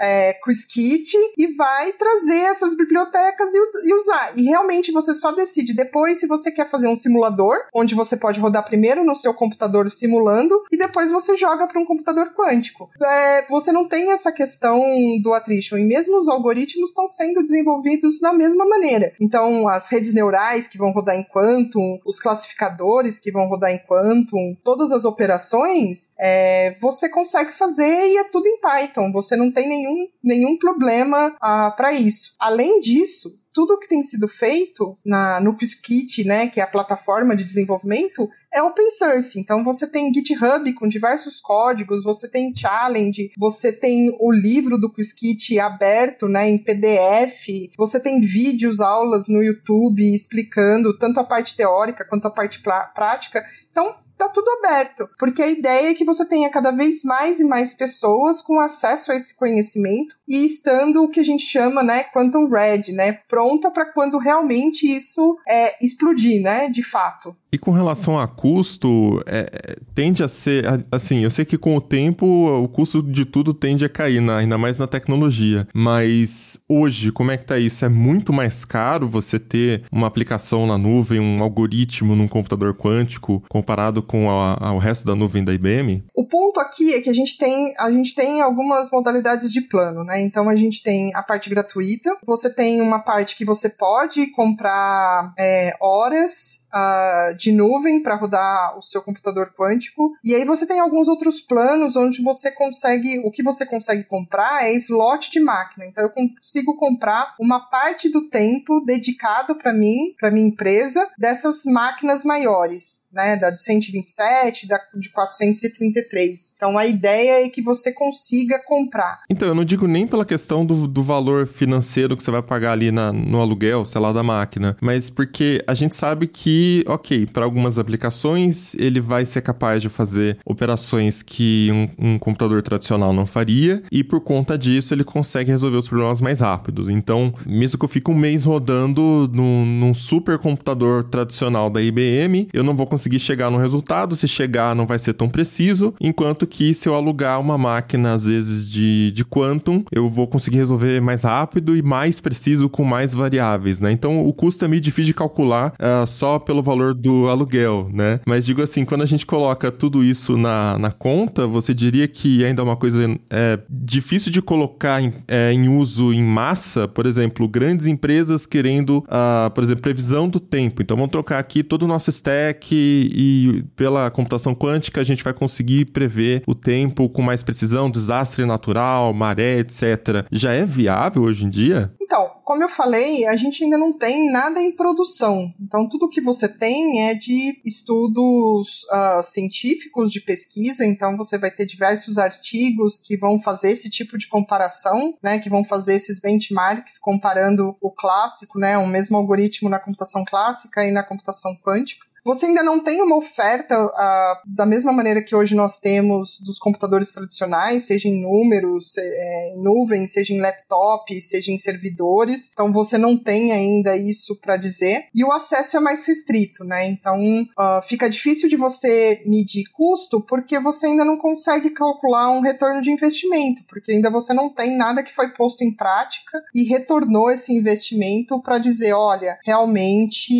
é, Qiskit e vai trazer essas bibliotecas e, e, usar. E realmente você só decide depois se você quer fazer um simulador, onde você pode rodar primeiro no seu computador simulando e depois você joga para um computador quântico. É, você não tem essa questão do attrition e mesmo os algoritmos estão sendo desenvolvidos da mesma maneira. Então, as redes neurais que vão rodar em Quantum, os classificadores que vão rodar em Quantum, todas as operações, é, você consegue fazer e é tudo em Python. Você não tem nenhum nenhum, nenhum problema ah, para isso. Além disso, tudo que tem sido feito na, no Qiskit, né, que é a plataforma de desenvolvimento, é open source. Então você tem GitHub com diversos códigos, você tem challenge, você tem o livro do Qiskit aberto, né, em PDF, você tem vídeos, aulas no YouTube explicando tanto a parte teórica quanto a parte prática. Então tá tudo aberto, porque a ideia é que você tenha cada vez mais e mais pessoas com acesso a esse conhecimento e estando o que a gente chama, né, quantum ready, né, pronta para quando realmente isso é, explodir, né, de fato. E com relação a custo, é, tende a ser. Assim, eu sei que com o tempo o custo de tudo tende a cair, na, ainda mais na tecnologia. Mas hoje, como é que tá isso? É muito mais caro você ter uma aplicação na nuvem, um algoritmo num computador quântico, comparado com a, resto da nuvem da IBM? O ponto aqui é que a gente tem, a gente tem algumas modalidades de plano, né? Então a gente tem a parte gratuita, você tem uma parte que você pode comprar é, horas uh, de nuvem para rodar o seu computador quântico. E aí você tem alguns outros planos onde você consegue, o que você consegue comprar é slot de máquina. Então eu consigo comprar uma parte do tempo dedicado para mim, para minha empresa, dessas máquinas maiores, né, da de 127, da de 433. Então a ideia é que você consiga comprar. Então eu não digo nem pela questão do, do valor financeiro que você vai pagar ali na, no aluguel, sei lá, da máquina, mas porque a gente sabe que ok, para algumas aplicações ele vai ser capaz de fazer operações que um, um, computador tradicional não faria, e por conta disso ele consegue resolver os problemas mais rápidos. Então, mesmo que eu fique um mês rodando num, num super computador tradicional da IBM, eu não vou conseguir chegar no resultado, se chegar não vai ser tão preciso, enquanto que se eu alugar uma máquina, às vezes, de, de Quantum, eu vou conseguir resolver mais rápido e mais preciso com mais variáveis, né? Então, o custo é meio difícil de calcular uh, só pelo valor do aluguel, né? Mas digo assim, quando a gente coloca tudo isso na, na conta, você diria que ainda é uma coisa é, difícil de colocar em, é, em uso em massa, por exemplo, grandes empresas querendo, uh, por exemplo, previsão do tempo. Então, vamos trocar aqui todo o nosso stack e pela computação quântica a gente vai conseguir prever o tempo com mais precisão, desastre natural, maré, etc. Já é viável hoje em dia? Então, como eu falei, a gente ainda não tem nada em produção. Então, tudo que você tem é de estudos uh, científicos, de pesquisa. Então, você vai ter diversos artigos que vão fazer esse tipo de comparação, né? Que vão fazer esses benchmarks comparando o clássico, né? O mesmo algoritmo na computação clássica e na computação quântica. Você ainda não tem uma oferta uh, da mesma maneira que hoje nós temos dos computadores tradicionais, seja em números, é, em nuvem, seja em laptop, seja em servidores. Então você não tem ainda isso para dizer. E o acesso é mais restrito, né? Então uh, fica difícil de você medir custo porque você ainda não consegue calcular um retorno de investimento, porque ainda você não tem nada que foi posto em prática e retornou esse investimento para dizer, olha, realmente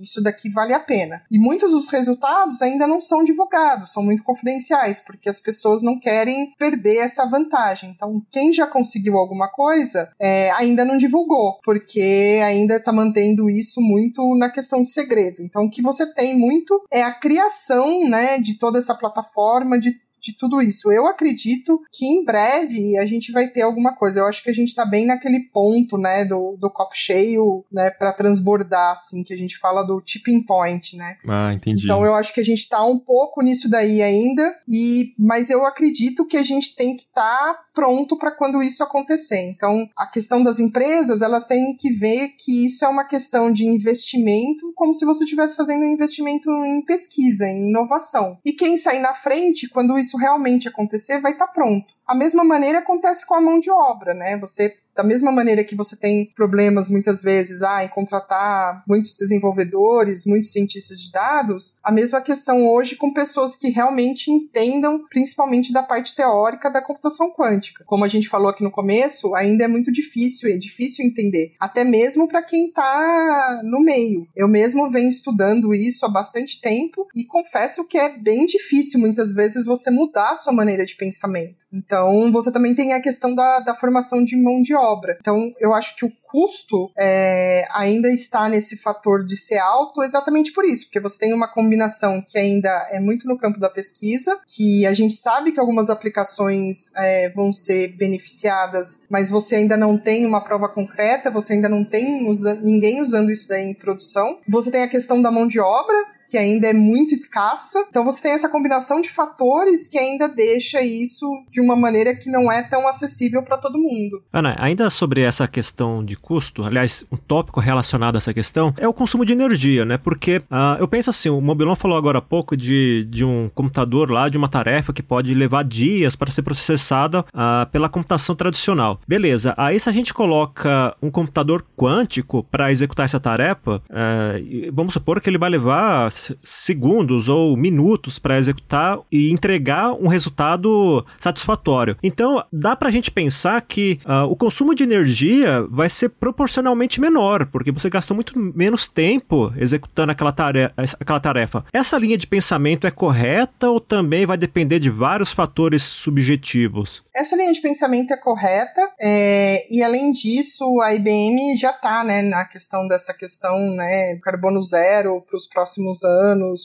isso daqui vale a pena. E muitos dos resultados ainda não são divulgados, são muito confidenciais, porque as pessoas não querem perder essa vantagem. Então, quem já conseguiu alguma coisa é, ainda não divulgou, porque ainda está mantendo isso muito na questão de segredo. Então, o que você tem muito é a criação né, de toda essa plataforma, de de tudo isso. Eu acredito que em breve a gente vai ter alguma coisa. Eu acho que a gente tá bem naquele ponto, né, do, do copo cheio, né, para transbordar, assim, que a gente fala do tipping point, né? Ah, entendi. Então eu acho que a gente tá um pouco nisso daí ainda, e mas eu acredito que a gente tem que estar tá pronto para quando isso acontecer. Então, a questão das empresas, elas têm que ver que isso é uma questão de investimento, como se você estivesse fazendo um investimento em pesquisa, em inovação. E quem sair na frente, quando isso realmente acontecer, vai estar tá pronto. A mesma maneira acontece com a mão de obra, né? Você da mesma maneira que você tem problemas muitas vezes ah, em contratar muitos desenvolvedores, muitos cientistas de dados, a mesma questão hoje com pessoas que realmente entendam principalmente da parte teórica da computação quântica. Como a gente falou aqui no começo, ainda é muito difícil, é difícil entender, até mesmo para quem está no meio. Eu mesmo venho estudando isso há bastante tempo e confesso que é bem difícil muitas vezes você mudar a sua maneira de pensamento. Então, você também tem a questão da, da formação de mão de obra. Então, eu acho que o custo é, ainda está nesse fator de ser alto exatamente por isso, porque você tem uma combinação que ainda é muito no campo da pesquisa, que a gente sabe que algumas aplicações é, vão ser beneficiadas, mas você ainda não tem uma prova concreta, você ainda não tem usa ninguém usando isso daí em produção. Você tem a questão da mão de obra, que ainda é muito escassa. Então você tem essa combinação de fatores que ainda deixa isso de uma maneira que não é tão acessível para todo mundo. Ana, ainda sobre essa questão de custo, aliás, um tópico relacionado a essa questão é o consumo de energia, né? Porque uh, eu penso assim, o Mobilon falou agora há pouco de, de um computador lá, de uma tarefa que pode levar dias para ser processada uh, pela computação tradicional. Beleza, aí se a gente coloca um computador quântico para executar essa tarefa, uh, vamos supor que ele vai levar segundos ou minutos para executar e entregar um resultado satisfatório. Então, dá para a gente pensar que uh, o consumo de energia vai ser proporcionalmente menor, porque você gasta muito menos tempo executando aquela tarefa, aquela tarefa. Essa linha de pensamento é correta ou também vai depender de vários fatores subjetivos? Essa linha de pensamento é correta, é, e além disso, a IBM já está né, na questão dessa questão né, carbono zero para os próximos anos,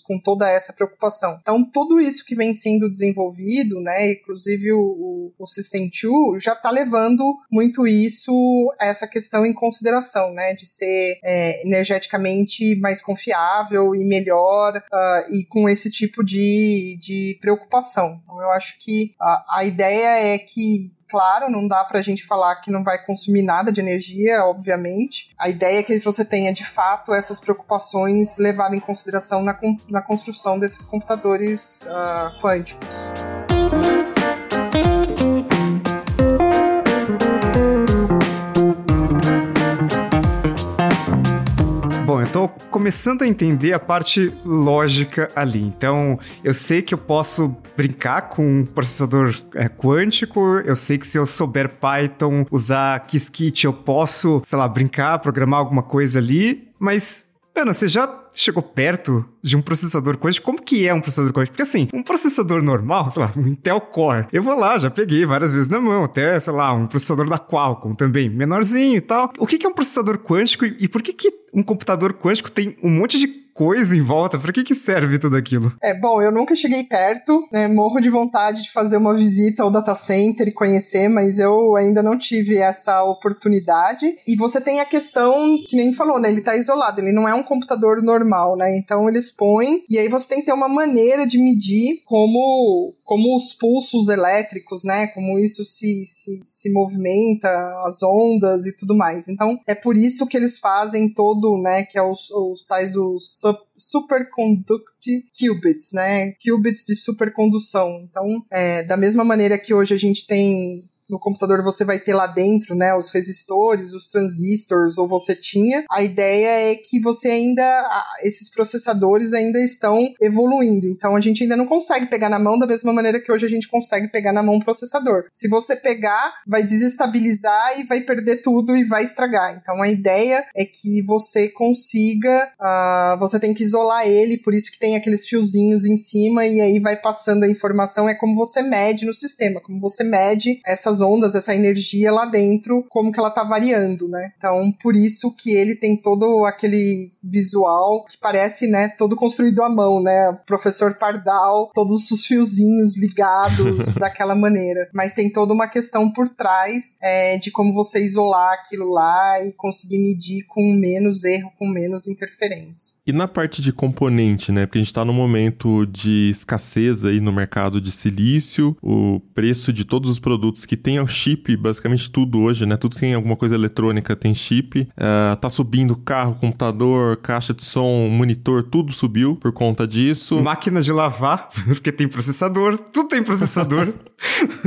com toda essa preocupação. Então, tudo isso que vem sendo desenvolvido, né, inclusive o, o System 2, já está levando muito isso, essa questão em consideração, né, de ser é, energeticamente mais confiável e melhor, uh, e com esse tipo de, de preocupação. Então, eu acho que a, a ideia é que claro, não dá pra gente falar que não vai consumir nada de energia, obviamente. A ideia é que você tenha, de fato, essas preocupações levadas em consideração na, na construção desses computadores uh, quânticos. Tô começando a entender a parte lógica ali. Então, eu sei que eu posso brincar com um processador é, quântico, eu sei que se eu souber Python, usar Qiskit, eu posso, sei lá, brincar, programar alguma coisa ali, mas Ana, você já chegou perto de um processador quântico? Como que é um processador quântico? Porque assim, um processador normal, sei lá, um Intel Core, eu vou lá, já peguei várias vezes na mão, até, sei lá, um processador da Qualcomm também, menorzinho e tal. O que é um processador quântico e por que que um computador quântico tem um monte de coisa em volta. Pra que que serve tudo aquilo? É, bom, eu nunca cheguei perto, né? Morro de vontade de fazer uma visita ao data center e conhecer, mas eu ainda não tive essa oportunidade. E você tem a questão, que nem falou, né? Ele tá isolado, ele não é um computador normal, né? Então eles põem, e aí você tem que ter uma maneira de medir como, como os pulsos elétricos, né? Como isso se, se, se movimenta, as ondas e tudo mais. Então é por isso que eles fazem todo, né? Que é os, os tais dos superconduct qubits, né? Qubits de supercondução. Então, é, da mesma maneira que hoje a gente tem no computador você vai ter lá dentro, né, os resistores, os transistores, ou você tinha. A ideia é que você ainda, esses processadores ainda estão evoluindo. Então a gente ainda não consegue pegar na mão da mesma maneira que hoje a gente consegue pegar na mão um processador. Se você pegar, vai desestabilizar e vai perder tudo e vai estragar. Então a ideia é que você consiga, uh, você tem que isolar ele, por isso que tem aqueles fiozinhos em cima e aí vai passando a informação. É como você mede no sistema, como você mede essas essas ondas, essa energia lá dentro, como que ela tá variando, né? Então, por isso que ele tem todo aquele visual que parece, né, todo construído à mão, né? O professor Pardal, todos os fiozinhos ligados daquela maneira. Mas tem toda uma questão por trás é, de como você isolar aquilo lá e conseguir medir com menos erro, com menos interferência. E na parte de componente, né? Porque a gente tá no momento de escassez aí no mercado de silício, o preço de todos os produtos que tem o chip, basicamente tudo hoje, né? Tudo que tem alguma coisa eletrônica tem chip. Uh, tá subindo carro, computador, caixa de som, monitor, tudo subiu por conta disso. Máquina de lavar, porque tem processador, tudo tem processador.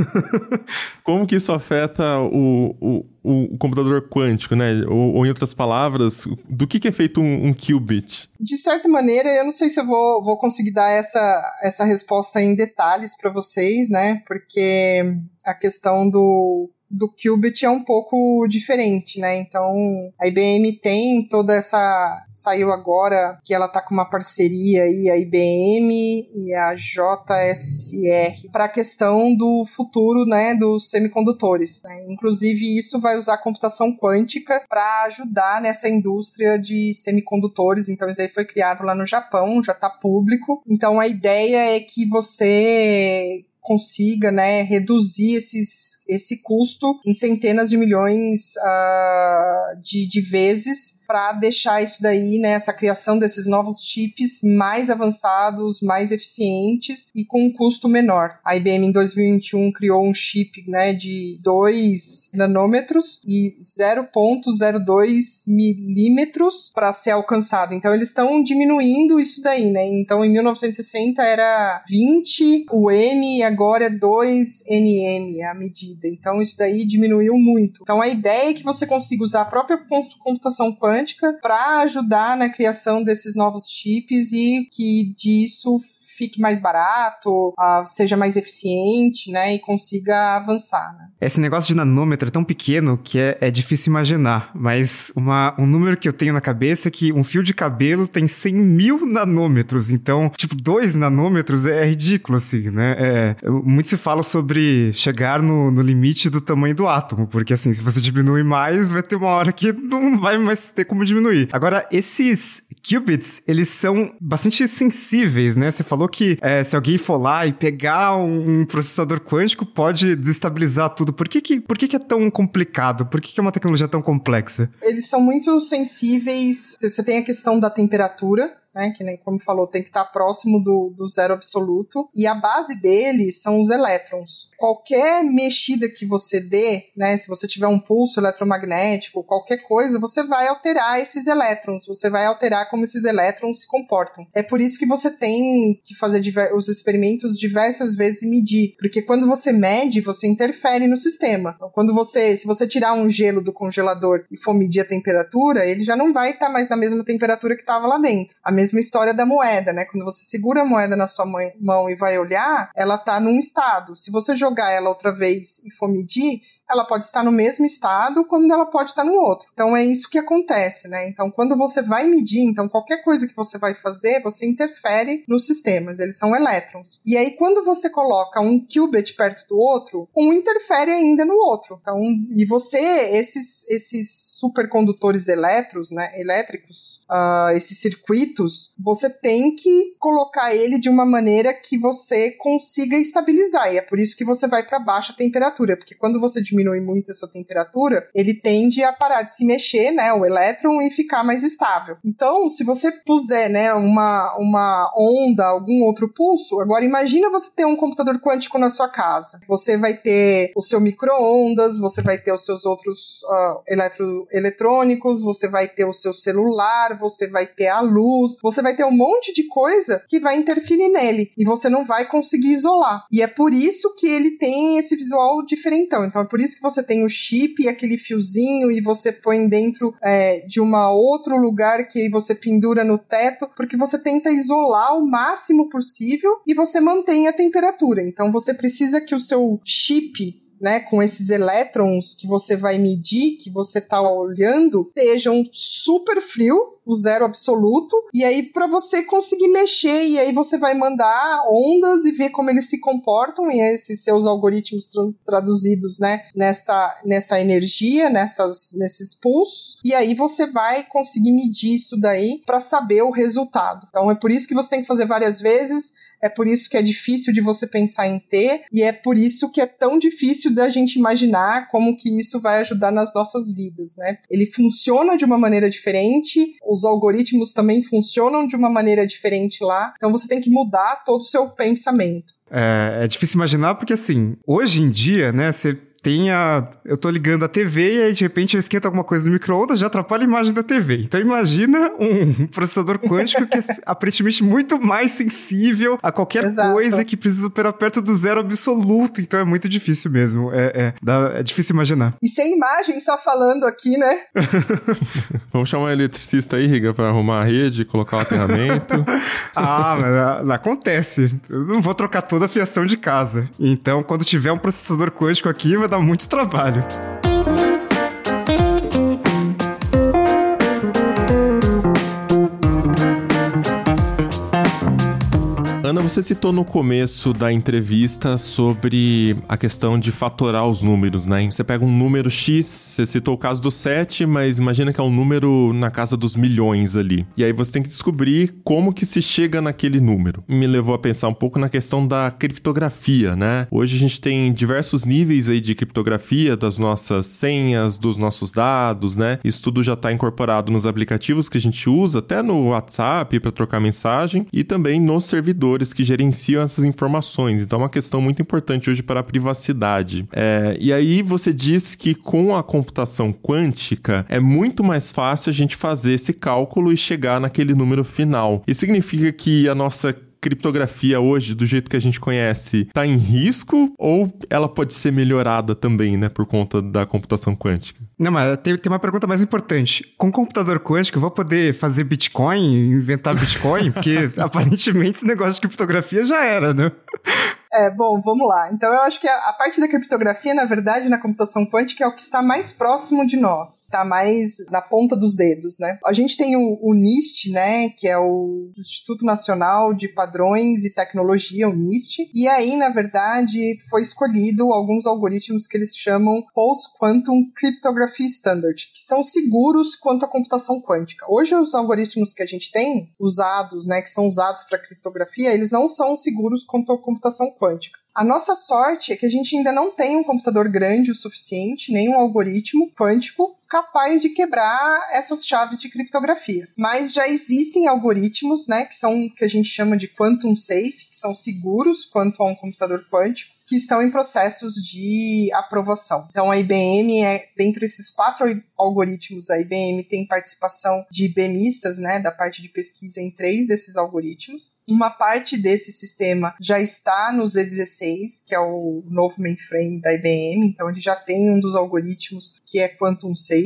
Como que isso afeta o, o, o, computador quântico, né? Ou, ou, em outras palavras, do que, que é feito um, um, qubit? De certa maneira, eu não sei se eu vou, vou conseguir dar essa, essa resposta em detalhes para vocês, né? Porque a questão do do Qubit é um pouco diferente, né? Então, a IBM tem toda essa saiu agora que ela tá com uma parceria aí a IBM e a JSR para a questão do futuro, né, dos semicondutores, né? Inclusive isso vai usar computação quântica para ajudar nessa indústria de semicondutores. Então, isso aí foi criado lá no Japão, já tá público. Então, a ideia é que você consiga né, reduzir esses, esse custo em centenas de milhões uh, de, de vezes para deixar isso daí, né, essa criação desses novos chips mais avançados, mais eficientes e com um custo menor. A IBM em 2021 criou um chip né, de 2 nanômetros e 0,02 milímetros para ser alcançado. Então eles estão diminuindo isso daí, né? Então em 1960 era 20 o M e agora é 2 nm a medida. Então isso daí diminuiu muito. Então a ideia é que você consiga usar a própria computação quântica para ajudar na criação desses novos chips e que disso fique mais barato, uh, seja mais eficiente, né, e consiga avançar. Né? Esse negócio de nanômetro é tão pequeno que é, é difícil imaginar, mas uma, um número que eu tenho na cabeça é que um fio de cabelo tem 100 mil nanômetros, então, tipo, 2 nanômetros é, ridículo, assim, né? É, muito se fala sobre chegar no, no limite do tamanho do átomo, porque, assim, se você diminui mais, vai ter uma hora que não vai mais ter como diminuir. Agora, esses qubits, eles são bastante sensíveis, né? Você falou que é, se alguém for lá e pegar um, processador quântico, pode desestabilizar tudo. Por que, que, por que, que é tão complicado? Por que, que é uma tecnologia tão complexa? Eles são muito sensíveis. Você tem a questão da temperatura, né? Que nem como falou, tem que estar tá próximo do, do zero absoluto. E a base dele são os elétrons. Qualquer mexida que você dê, né? Se você tiver um pulso eletromagnético, qualquer coisa, você vai alterar esses elétrons. Você vai alterar como esses elétrons se comportam. É por isso que você tem que fazer os experimentos diversas vezes e medir. Porque quando você mede, você interfere no sistema. Então, quando você, se você tirar um gelo do congelador e for medir a temperatura, ele já não vai estar tá mais na mesma temperatura que estava lá dentro. A mesma história da moeda, né? Quando você segura a moeda na sua mão e vai olhar, ela está num estado. Se você jogar ela outra vez e for medir, ela pode estar no mesmo estado quando ela pode estar no outro. Então é isso que acontece, né? Então quando você vai medir, então qualquer coisa que você vai fazer, você interfere nos sistemas, eles são elétrons. E aí quando você coloca um qubit perto do outro, um interfere ainda no outro. Então, e você, esses esses supercondutores elétrons, né, elétricos, uh, esses circuitos, você tem que colocar ele de uma maneira que você consiga estabilizar. E é por isso que você vai para baixa temperatura, porque quando você diminui diminui muito essa temperatura, ele tende a parar de se mexer, né, o elétron, e ficar mais estável. Então, se você puser, né, uma, uma onda, algum outro pulso, agora imagina você ter um computador quântico na sua casa. Você vai ter o seu micro-ondas, você vai ter os seus outros uh, eletro, eletrônicos, você vai ter o seu celular, você vai ter a luz, você vai ter um monte de coisa que vai interferir nele e você não vai conseguir isolar. E é por isso que ele tem esse visual diferentão. Então é por isso que você tem o chip e aquele fiozinho e você põe dentro é, de uma outro lugar que você pendura no teto, porque você tenta isolar o máximo possível e você mantém a temperatura. Então você precisa que o seu chip né, com esses elétrons que você vai medir, que você está olhando, estejam super frio, o zero absoluto, e aí para você conseguir mexer, e aí você vai mandar ondas e ver como eles se comportam, e esses seus algoritmos tra traduzidos, né, nessa, nessa energia, nessas, nesses pulsos, e aí você vai conseguir medir isso daí para saber o resultado. Então é por isso que você tem que fazer várias vezes, é por isso que é difícil de você pensar em ter, e é por isso que é tão difícil da gente imaginar como que isso vai ajudar nas nossas vidas, né? Ele funciona de uma maneira diferente, os algoritmos também funcionam de uma maneira diferente lá, então você tem que mudar todo o seu pensamento. É, é difícil imaginar porque, assim, hoje em dia, né, você tem a. Eu tô ligando a TV e aí de repente eu esquento alguma coisa no micro-ondas, já atrapalha a imagem da TV. Então imagina um processador quântico que é aparentemente muito mais sensível a qualquer Exato. coisa que precisa operar perto do zero absoluto. Então é muito difícil mesmo. É, é, dá, é difícil imaginar. E sem imagem, só falando aqui, né? Vamos chamar um eletricista aí, Riga, pra arrumar a rede, colocar o aterramento. ah, mas ah, acontece. Eu não vou trocar toda a fiação de casa. Então, quando tiver um processador quântico aqui, vai dar muito trabalho. Ana, você citou no começo da entrevista sobre a questão de fatorar os números, né? Você pega um número X, você citou o caso do 7, mas imagina que é um número na casa dos milhões ali. E aí você tem que descobrir como que se chega naquele número. Me levou a pensar um pouco na questão da criptografia, né? Hoje a gente tem diversos níveis aí de criptografia das nossas senhas, dos nossos dados, né? Isso tudo já está incorporado nos aplicativos que a gente usa, até no WhatsApp para trocar mensagem e também nos servidores que gerenciam essas informações. Então é uma questão muito importante hoje para a privacidade. É, e aí você diz que com a computação quântica é muito mais fácil a gente fazer esse cálculo e chegar naquele número final. Isso significa que a nossa criptografia hoje, do jeito que a gente conhece, está em risco ou ela pode ser melhorada também, né, por conta da computação quântica? Não, mas tem, tem uma pergunta mais importante. Com computador quântico, eu vou poder fazer Bitcoin, inventar Bitcoin? Porque aparentemente esse negócio de criptografia já era, né? É, bom, vamos lá. Então eu acho que a, a, parte da criptografia, na verdade, na computação quântica é o que está mais próximo de nós, está mais na ponta dos dedos, né? A gente tem o, o NIST, né, que é o Instituto Nacional de Padrões e Tecnologia, o NIST, e aí, na verdade, foi escolhido alguns algoritmos que eles chamam Post-Quantum Cryptography Standard, que são seguros quanto à computação quântica. Hoje, os algoritmos que a gente tem usados, né, que são usados para criptografia, eles não são seguros quanto à computação quântica. A nossa sorte é que a gente ainda não tem um computador grande o suficiente, nem um algoritmo quântico capaz de quebrar essas chaves de criptografia. Mas já existem algoritmos, né, que são que a gente chama de quantum safe, que são seguros quanto a um computador quântico que estão em processos de aprovação. Então, a IBM, é, dentre esses quatro algoritmos, a IBM tem participação de IBMistas, né, da parte de pesquisa em três desses algoritmos. Uma parte desse sistema já está no Z16, que é o novo mainframe da IBM, então ele já tem um dos algoritmos que é Quantum Safe,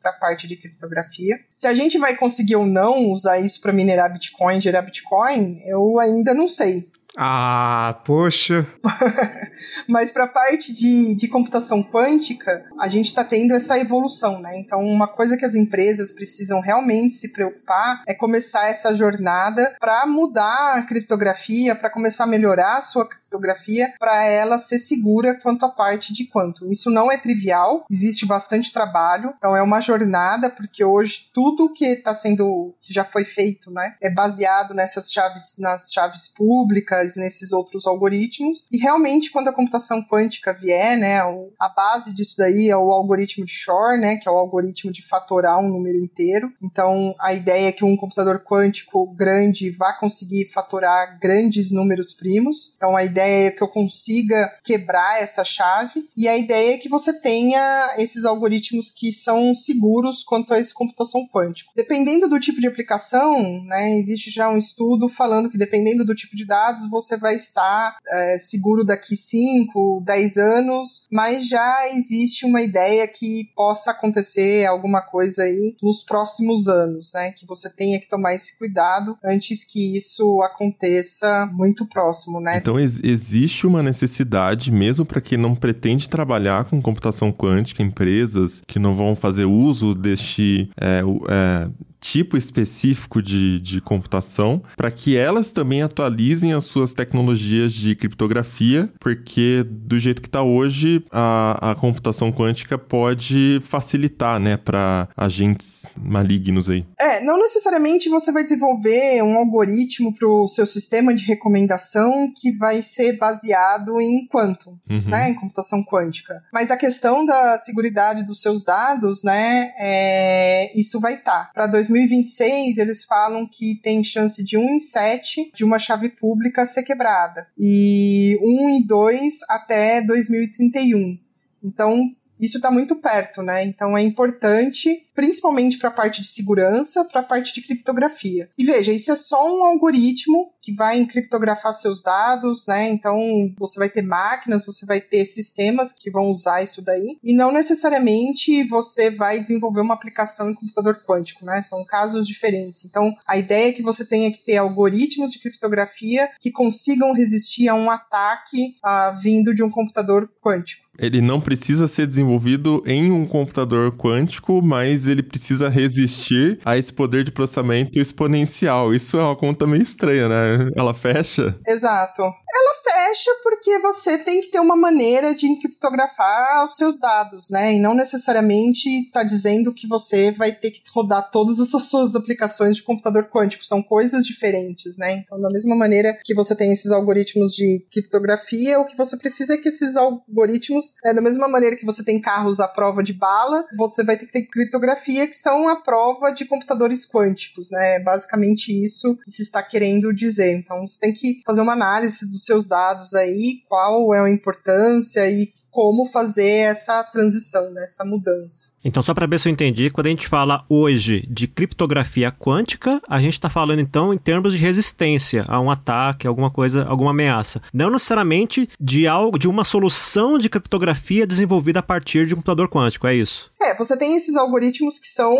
para a parte de criptografia. Se a gente vai conseguir ou não usar isso para minerar Bitcoin, gerar Bitcoin, eu ainda não sei. Ah, poxa. Mas para a parte de, de computação quântica, a gente está tendo essa evolução, né? Então, uma coisa que as empresas precisam realmente se preocupar é começar essa jornada para mudar a criptografia, para começar a melhorar a sua criptografia para ela ser segura quanto à parte de quanto. Isso não é trivial, existe bastante trabalho, então é uma jornada, porque hoje tudo que está sendo, que já foi feito, né, é baseado nessas chaves, nas chaves públicas, nesses outros algoritmos, e realmente quando a computação quântica vier, né, a base disso daí é o algoritmo de Shor, né, que é o algoritmo de fatorar um número inteiro. Então, a ideia é que um computador quântico grande vá conseguir fatorar grandes números primos. Então, a ideia ideia é que eu consiga quebrar essa chave, e a ideia é que você tenha esses algoritmos que são seguros quanto a essa computação quântica. Dependendo do tipo de aplicação, né, existe já um estudo falando que dependendo do tipo de dados, você vai estar é, seguro daqui 5, 10 anos, mas já existe uma ideia que possa acontecer alguma coisa aí nos próximos anos, né, que você tenha que tomar esse cuidado antes que isso aconteça muito próximo, né? Então existe uma necessidade, mesmo para quem não pretende trabalhar com computação quântica, empresas que não vão fazer uso deste é, é, tipo específico de, de computação, para que elas também atualizem as suas tecnologias de criptografia, porque do jeito que está hoje, a, a computação quântica pode facilitar, né, para agentes malignos aí. É, não necessariamente você vai desenvolver um algoritmo para o seu sistema de recomendação que vai ser baseado em quantum, uhum. né, em computação quântica. Mas a questão da segurança dos seus dados, né, é, isso vai estar. Tá. Para 2026, eles falam que tem chance de 1 em 7 de uma chave pública ser quebrada. E 1 em 2 até 2031. Então, isso está muito perto, né? Então é importante principalmente para a parte de segurança, para a parte de criptografia. E veja, isso é só um algoritmo que vai encriptografar seus dados, né? Então você vai ter máquinas, você vai ter sistemas que vão usar isso daí, e não necessariamente você vai desenvolver uma aplicação em computador quântico, né? São casos diferentes. Então a ideia é que você tenha que ter algoritmos de criptografia que consigam resistir a um ataque uh, vindo de um computador quântico. Ele não precisa ser desenvolvido em um computador quântico, mas ele precisa resistir a esse poder de processamento exponencial. Isso é uma conta meio estranha, né? Ela fecha? Exato. Ela fecha porque você tem que ter uma maneira de encriptografar os seus dados, né? E não necessariamente está dizendo que você vai ter que rodar todas as suas aplicações de computador quântico. São coisas diferentes, né? Então, da mesma maneira que você tem esses algoritmos de criptografia, o que você precisa é que esses algoritmos, é, da mesma maneira que você tem carros à prova de bala, você vai ter que ter criptografia que são a prova de computadores quânticos, né? É basicamente isso que se está querendo dizer. Então, você tem que fazer uma análise dos seus dados aí, qual é a importância e como fazer essa transição, né, essa mudança. Então, só para ver se eu entendi, quando a gente fala hoje de criptografia quântica, a gente está falando então em termos de resistência a um ataque, alguma coisa, alguma ameaça. Não necessariamente de algo, de uma solução de criptografia desenvolvida a partir de um computador quântico, é isso? É, você tem esses algoritmos que são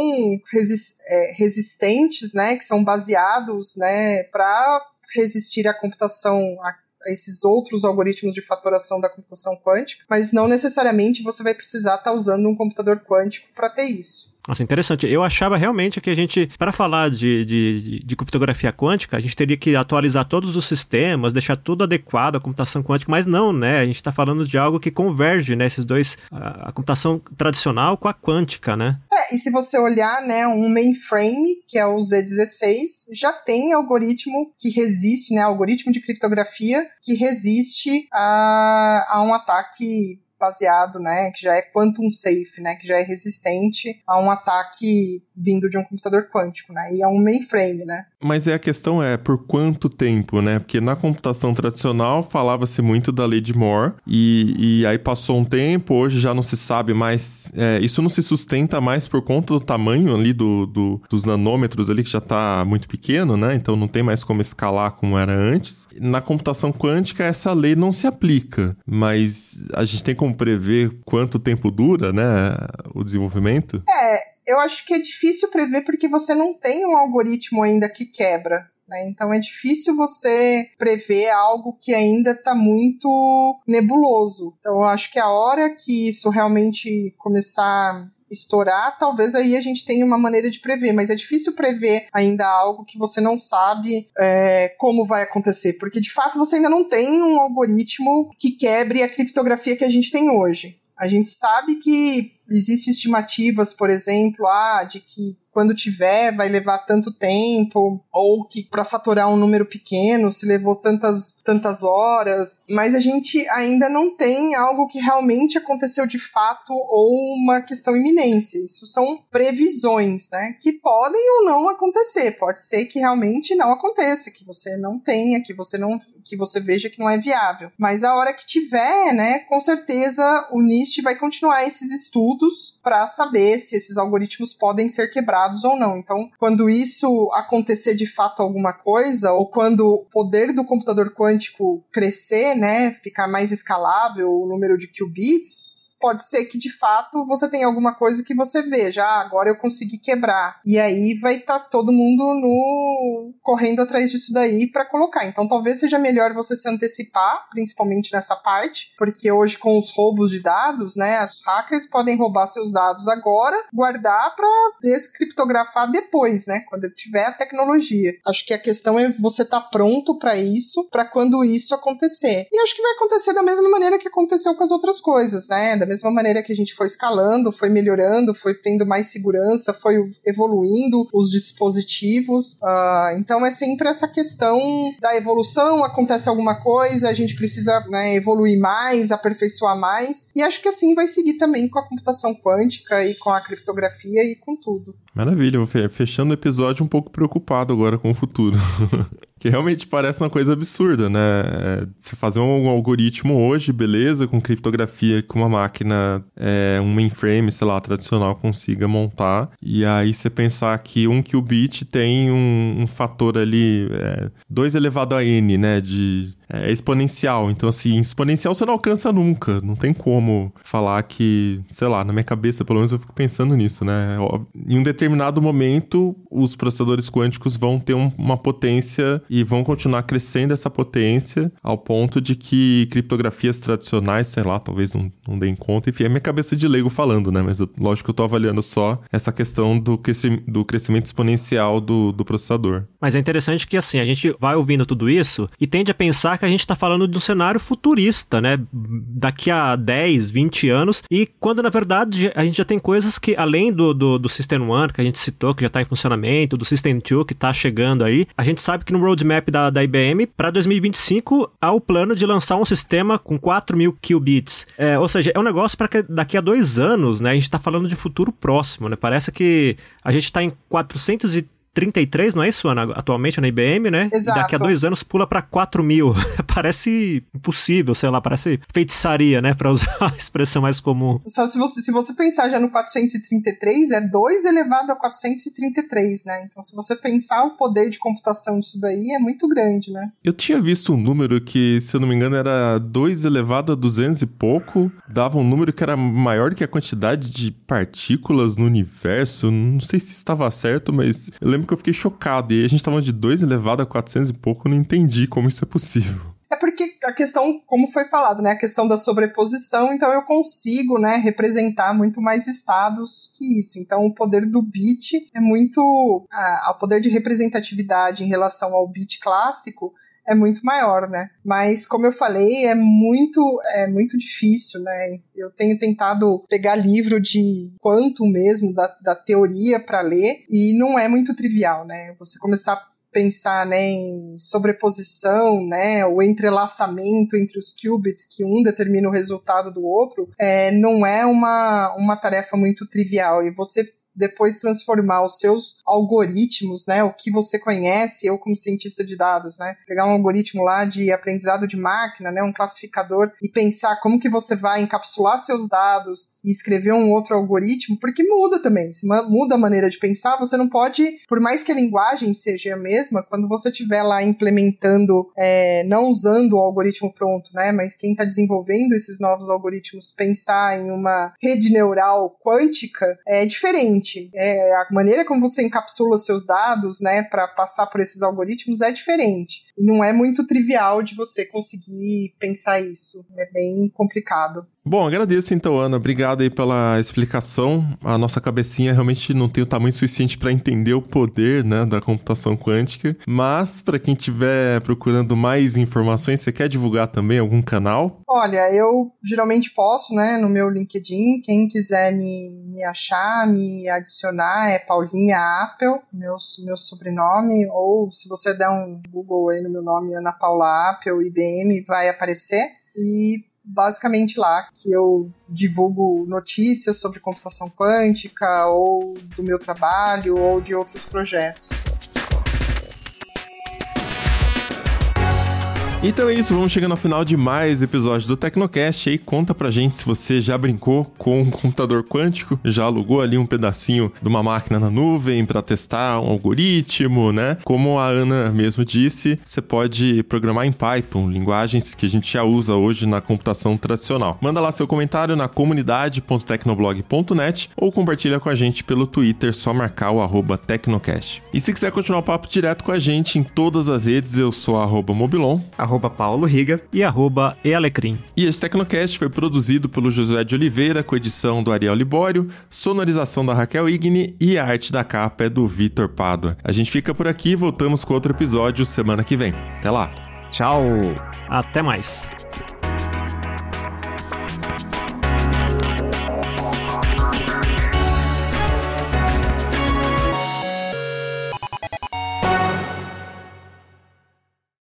resist é, resistentes, né, que são baseados, né, para resistir à computação, à esses outros algoritmos de fatoração da computação quântica, mas não necessariamente você vai precisar estar tá usando um computador quântico para ter isso. Nossa, interessante. Eu achava realmente que a gente, para falar de, de, de, criptografia quântica, a gente teria que atualizar todos os sistemas, deixar tudo adequado à computação quântica, mas não, né? A gente está falando de algo que converge, né? Esses dois, a, a, computação tradicional com a quântica, né? É, e se você olhar, né, um mainframe, que é o Z16, já tem algoritmo que resiste, né? Algoritmo de criptografia que resiste a, a um ataque baseado, né, que já é quantum safe, né, que já é resistente a um ataque vindo de um computador quântico, né, e é um mainframe, né. Mas é a questão é por quanto tempo, né? Porque na computação tradicional falava-se muito da lei de Moore e, e aí passou um tempo, hoje já não se sabe mais. É, isso não se sustenta mais por conta do tamanho ali do, do, dos nanômetros ali que já está muito pequeno, né? Então não tem mais como escalar como era antes. Na computação quântica essa lei não se aplica, mas a gente tem como prever quanto tempo dura, né? O desenvolvimento. É eu acho que é difícil prever porque você não tem um algoritmo ainda que quebra. Né? Então é difícil você prever algo que ainda está muito nebuloso. Então eu acho que a hora que isso realmente começar estourar, talvez aí a gente tenha uma maneira de prever, mas é difícil prever ainda algo que você não sabe é, como vai acontecer, porque de fato você ainda não tem um algoritmo que quebre a criptografia que a gente tem hoje. A gente sabe que existem estimativas, por exemplo, ah, de que quando tiver vai levar tanto tempo, ou que para fatorar um número pequeno se levou tantas, tantas horas, mas a gente ainda não tem algo que realmente aconteceu de fato ou uma questão iminência. Isso são previsões, né? Que podem ou não acontecer. Pode ser que realmente não aconteça, que você não tenha, que você não que você veja que não é viável. Mas a hora que tiver, né, com certeza o NIST vai continuar esses estudos para saber se esses algoritmos podem ser quebrados ou não. Então, quando isso acontecer de fato alguma coisa, ou quando o poder do computador quântico crescer, né, ficar mais escalável o número de qubits, pode ser que de fato você tenha alguma coisa que você veja, ah, agora eu consegui quebrar. E aí vai estar tá todo mundo no correndo atrás disso daí para colocar. Então talvez seja melhor você se antecipar, principalmente nessa parte, porque hoje com os roubos de dados, né, os hackers podem roubar seus dados agora, guardar para descriptografar depois, né, quando tiver a tecnologia. Acho que a questão é você estar tá pronto para isso, para quando isso acontecer. E acho que vai acontecer da mesma maneira que aconteceu com as outras coisas, né? Da mesma maneira que a gente foi escalando, foi melhorando, foi tendo mais segurança, foi evoluindo os dispositivos. Uh, então é sempre essa questão da evolução, acontece alguma coisa, a gente precisa né, evoluir mais, aperfeiçoar mais. E acho que assim vai seguir também com a computação quântica e com a criptografia e com tudo. Maravilha, fechando o episódio um pouco preocupado agora com o futuro. que realmente parece uma coisa absurda, né? É, você fazer um algoritmo hoje, beleza, com criptografia que uma máquina, é, um mainframe, sei lá, tradicional consiga montar, e aí você pensar que um qubit tem um, um fator ali, é, 2 elevado a n, né, de é exponencial. Então, assim, exponencial você não alcança nunca. Não tem como falar que, sei lá, na minha cabeça, pelo menos eu fico pensando nisso, né? Em um determinado momento, os processadores quânticos vão ter um, uma potência e vão continuar crescendo essa potência ao ponto de que criptografias tradicionais, sei lá, talvez não, não deem conta. Enfim, é minha cabeça de leigo falando, né? Mas eu, lógico que eu tô avaliando só essa questão do, cresci do crescimento exponencial do, do processador. Mas é interessante que, assim, a gente vai ouvindo tudo isso e tende a pensar que a gente está falando de um cenário futurista, né? Daqui a 10, 20 anos. E quando, na verdade, a gente já tem coisas que, além do, do, do System One, que a gente citou, que já está em funcionamento, do System 2, que está chegando aí, a gente sabe que no roadmap da, da IBM, para 2025, há o plano de lançar um sistema com 4 mil qubits. É, ou seja, é um negócio para que daqui a dois anos, né? A gente está falando de futuro próximo, né? Parece que a gente está em 430 33, não é isso, Ana? Atualmente na IBM, né? Exato. E daqui a dois anos pula para 4 mil. Parece impossível, sei lá, parece feitiçaria, né? Para usar a expressão mais comum. Só se você, se você pensar já no 433, é 2 elevado a 433, né? Então, se você pensar o poder de computação disso daí, é muito grande, né? Eu tinha visto um número que, se eu não me engano, era 2 elevado a 200 e pouco. Dava um número que era maior que a quantidade de partículas no universo. Não sei se estava certo, mas eu lembro que eu fiquei chocado. E a gente tava de 2 elevado a 400 e pouco, eu não entendi como isso é possível. É porque a questão, como foi falado, né, a questão da sobreposição, então eu consigo, né, representar muito mais estados que isso. Então o poder do bit é muito, o poder de representatividade em relação ao bit clássico é muito maior, né? Mas como eu falei, é muito é muito difícil, né? Eu tenho tentado pegar livro de quanto mesmo da, da teoria para ler e não é muito trivial, né? Você começar pensar né, em sobreposição, né, o entrelaçamento entre os qubits que um determina o resultado do outro, é, não é uma, uma tarefa muito trivial. E você depois transformar os seus algoritmos, né, o que você conhece, eu como cientista de dados, né, pegar um algoritmo lá de aprendizado de máquina, né, um classificador e pensar como que você vai encapsular seus dados e escrever um outro algoritmo, porque muda também, se muda a maneira de pensar, você não pode, por mais que a linguagem seja a mesma, quando você estiver lá implementando, é, não usando o algoritmo pronto, né, mas quem está desenvolvendo esses novos algoritmos pensar em uma rede neural quântica é diferente diferente. É, a maneira como você encapsula seus dados, né, para passar por esses algoritmos é diferente. E não é muito trivial de você conseguir pensar isso. É bem complicado. Bom, agradeço então, Ana. Obrigado aí pela explicação. A nossa cabecinha realmente não tem o tamanho suficiente para entender o poder, né, da computação quântica. Mas para quem estiver procurando mais informações, você quer divulgar também algum canal? Olha, eu geralmente posto, né, no meu LinkedIn. Quem quiser me, me achar, me adicionar é Paulinha Apple, meu, meu sobrenome. Ou se você der um Google aí no meu nome, Ana Paula Apple, IBM, vai aparecer. E basicamente lá que eu divulgo notícias sobre computação quântica ou do meu trabalho ou de outros projetos. Então é isso, vamos chegando ao final de mais episódios do Tecnocast. Aí conta pra gente se você já brincou com um computador quântico, já alugou ali um pedacinho de uma máquina na nuvem para testar um algoritmo, né? Como a Ana mesmo disse, você pode programar em Python, linguagens que a gente já usa hoje na computação tradicional. Manda lá seu comentário na comunidade.tecnoblog.net ou compartilha com a gente pelo Twitter, só marcar o arroba Tecnocast. E se quiser continuar o papo direto com a gente em todas as redes, eu sou arroba Mobilon Paulo Riga e arroba Ealecrim. E esse Tecnocast foi produzido pelo Josué de Oliveira, com edição do Ariel Libório, sonorização da Raquel Igni e a arte da capa é do Vitor Pádua. A gente fica por aqui, voltamos com outro episódio semana que vem. Até lá. Tchau. Até mais.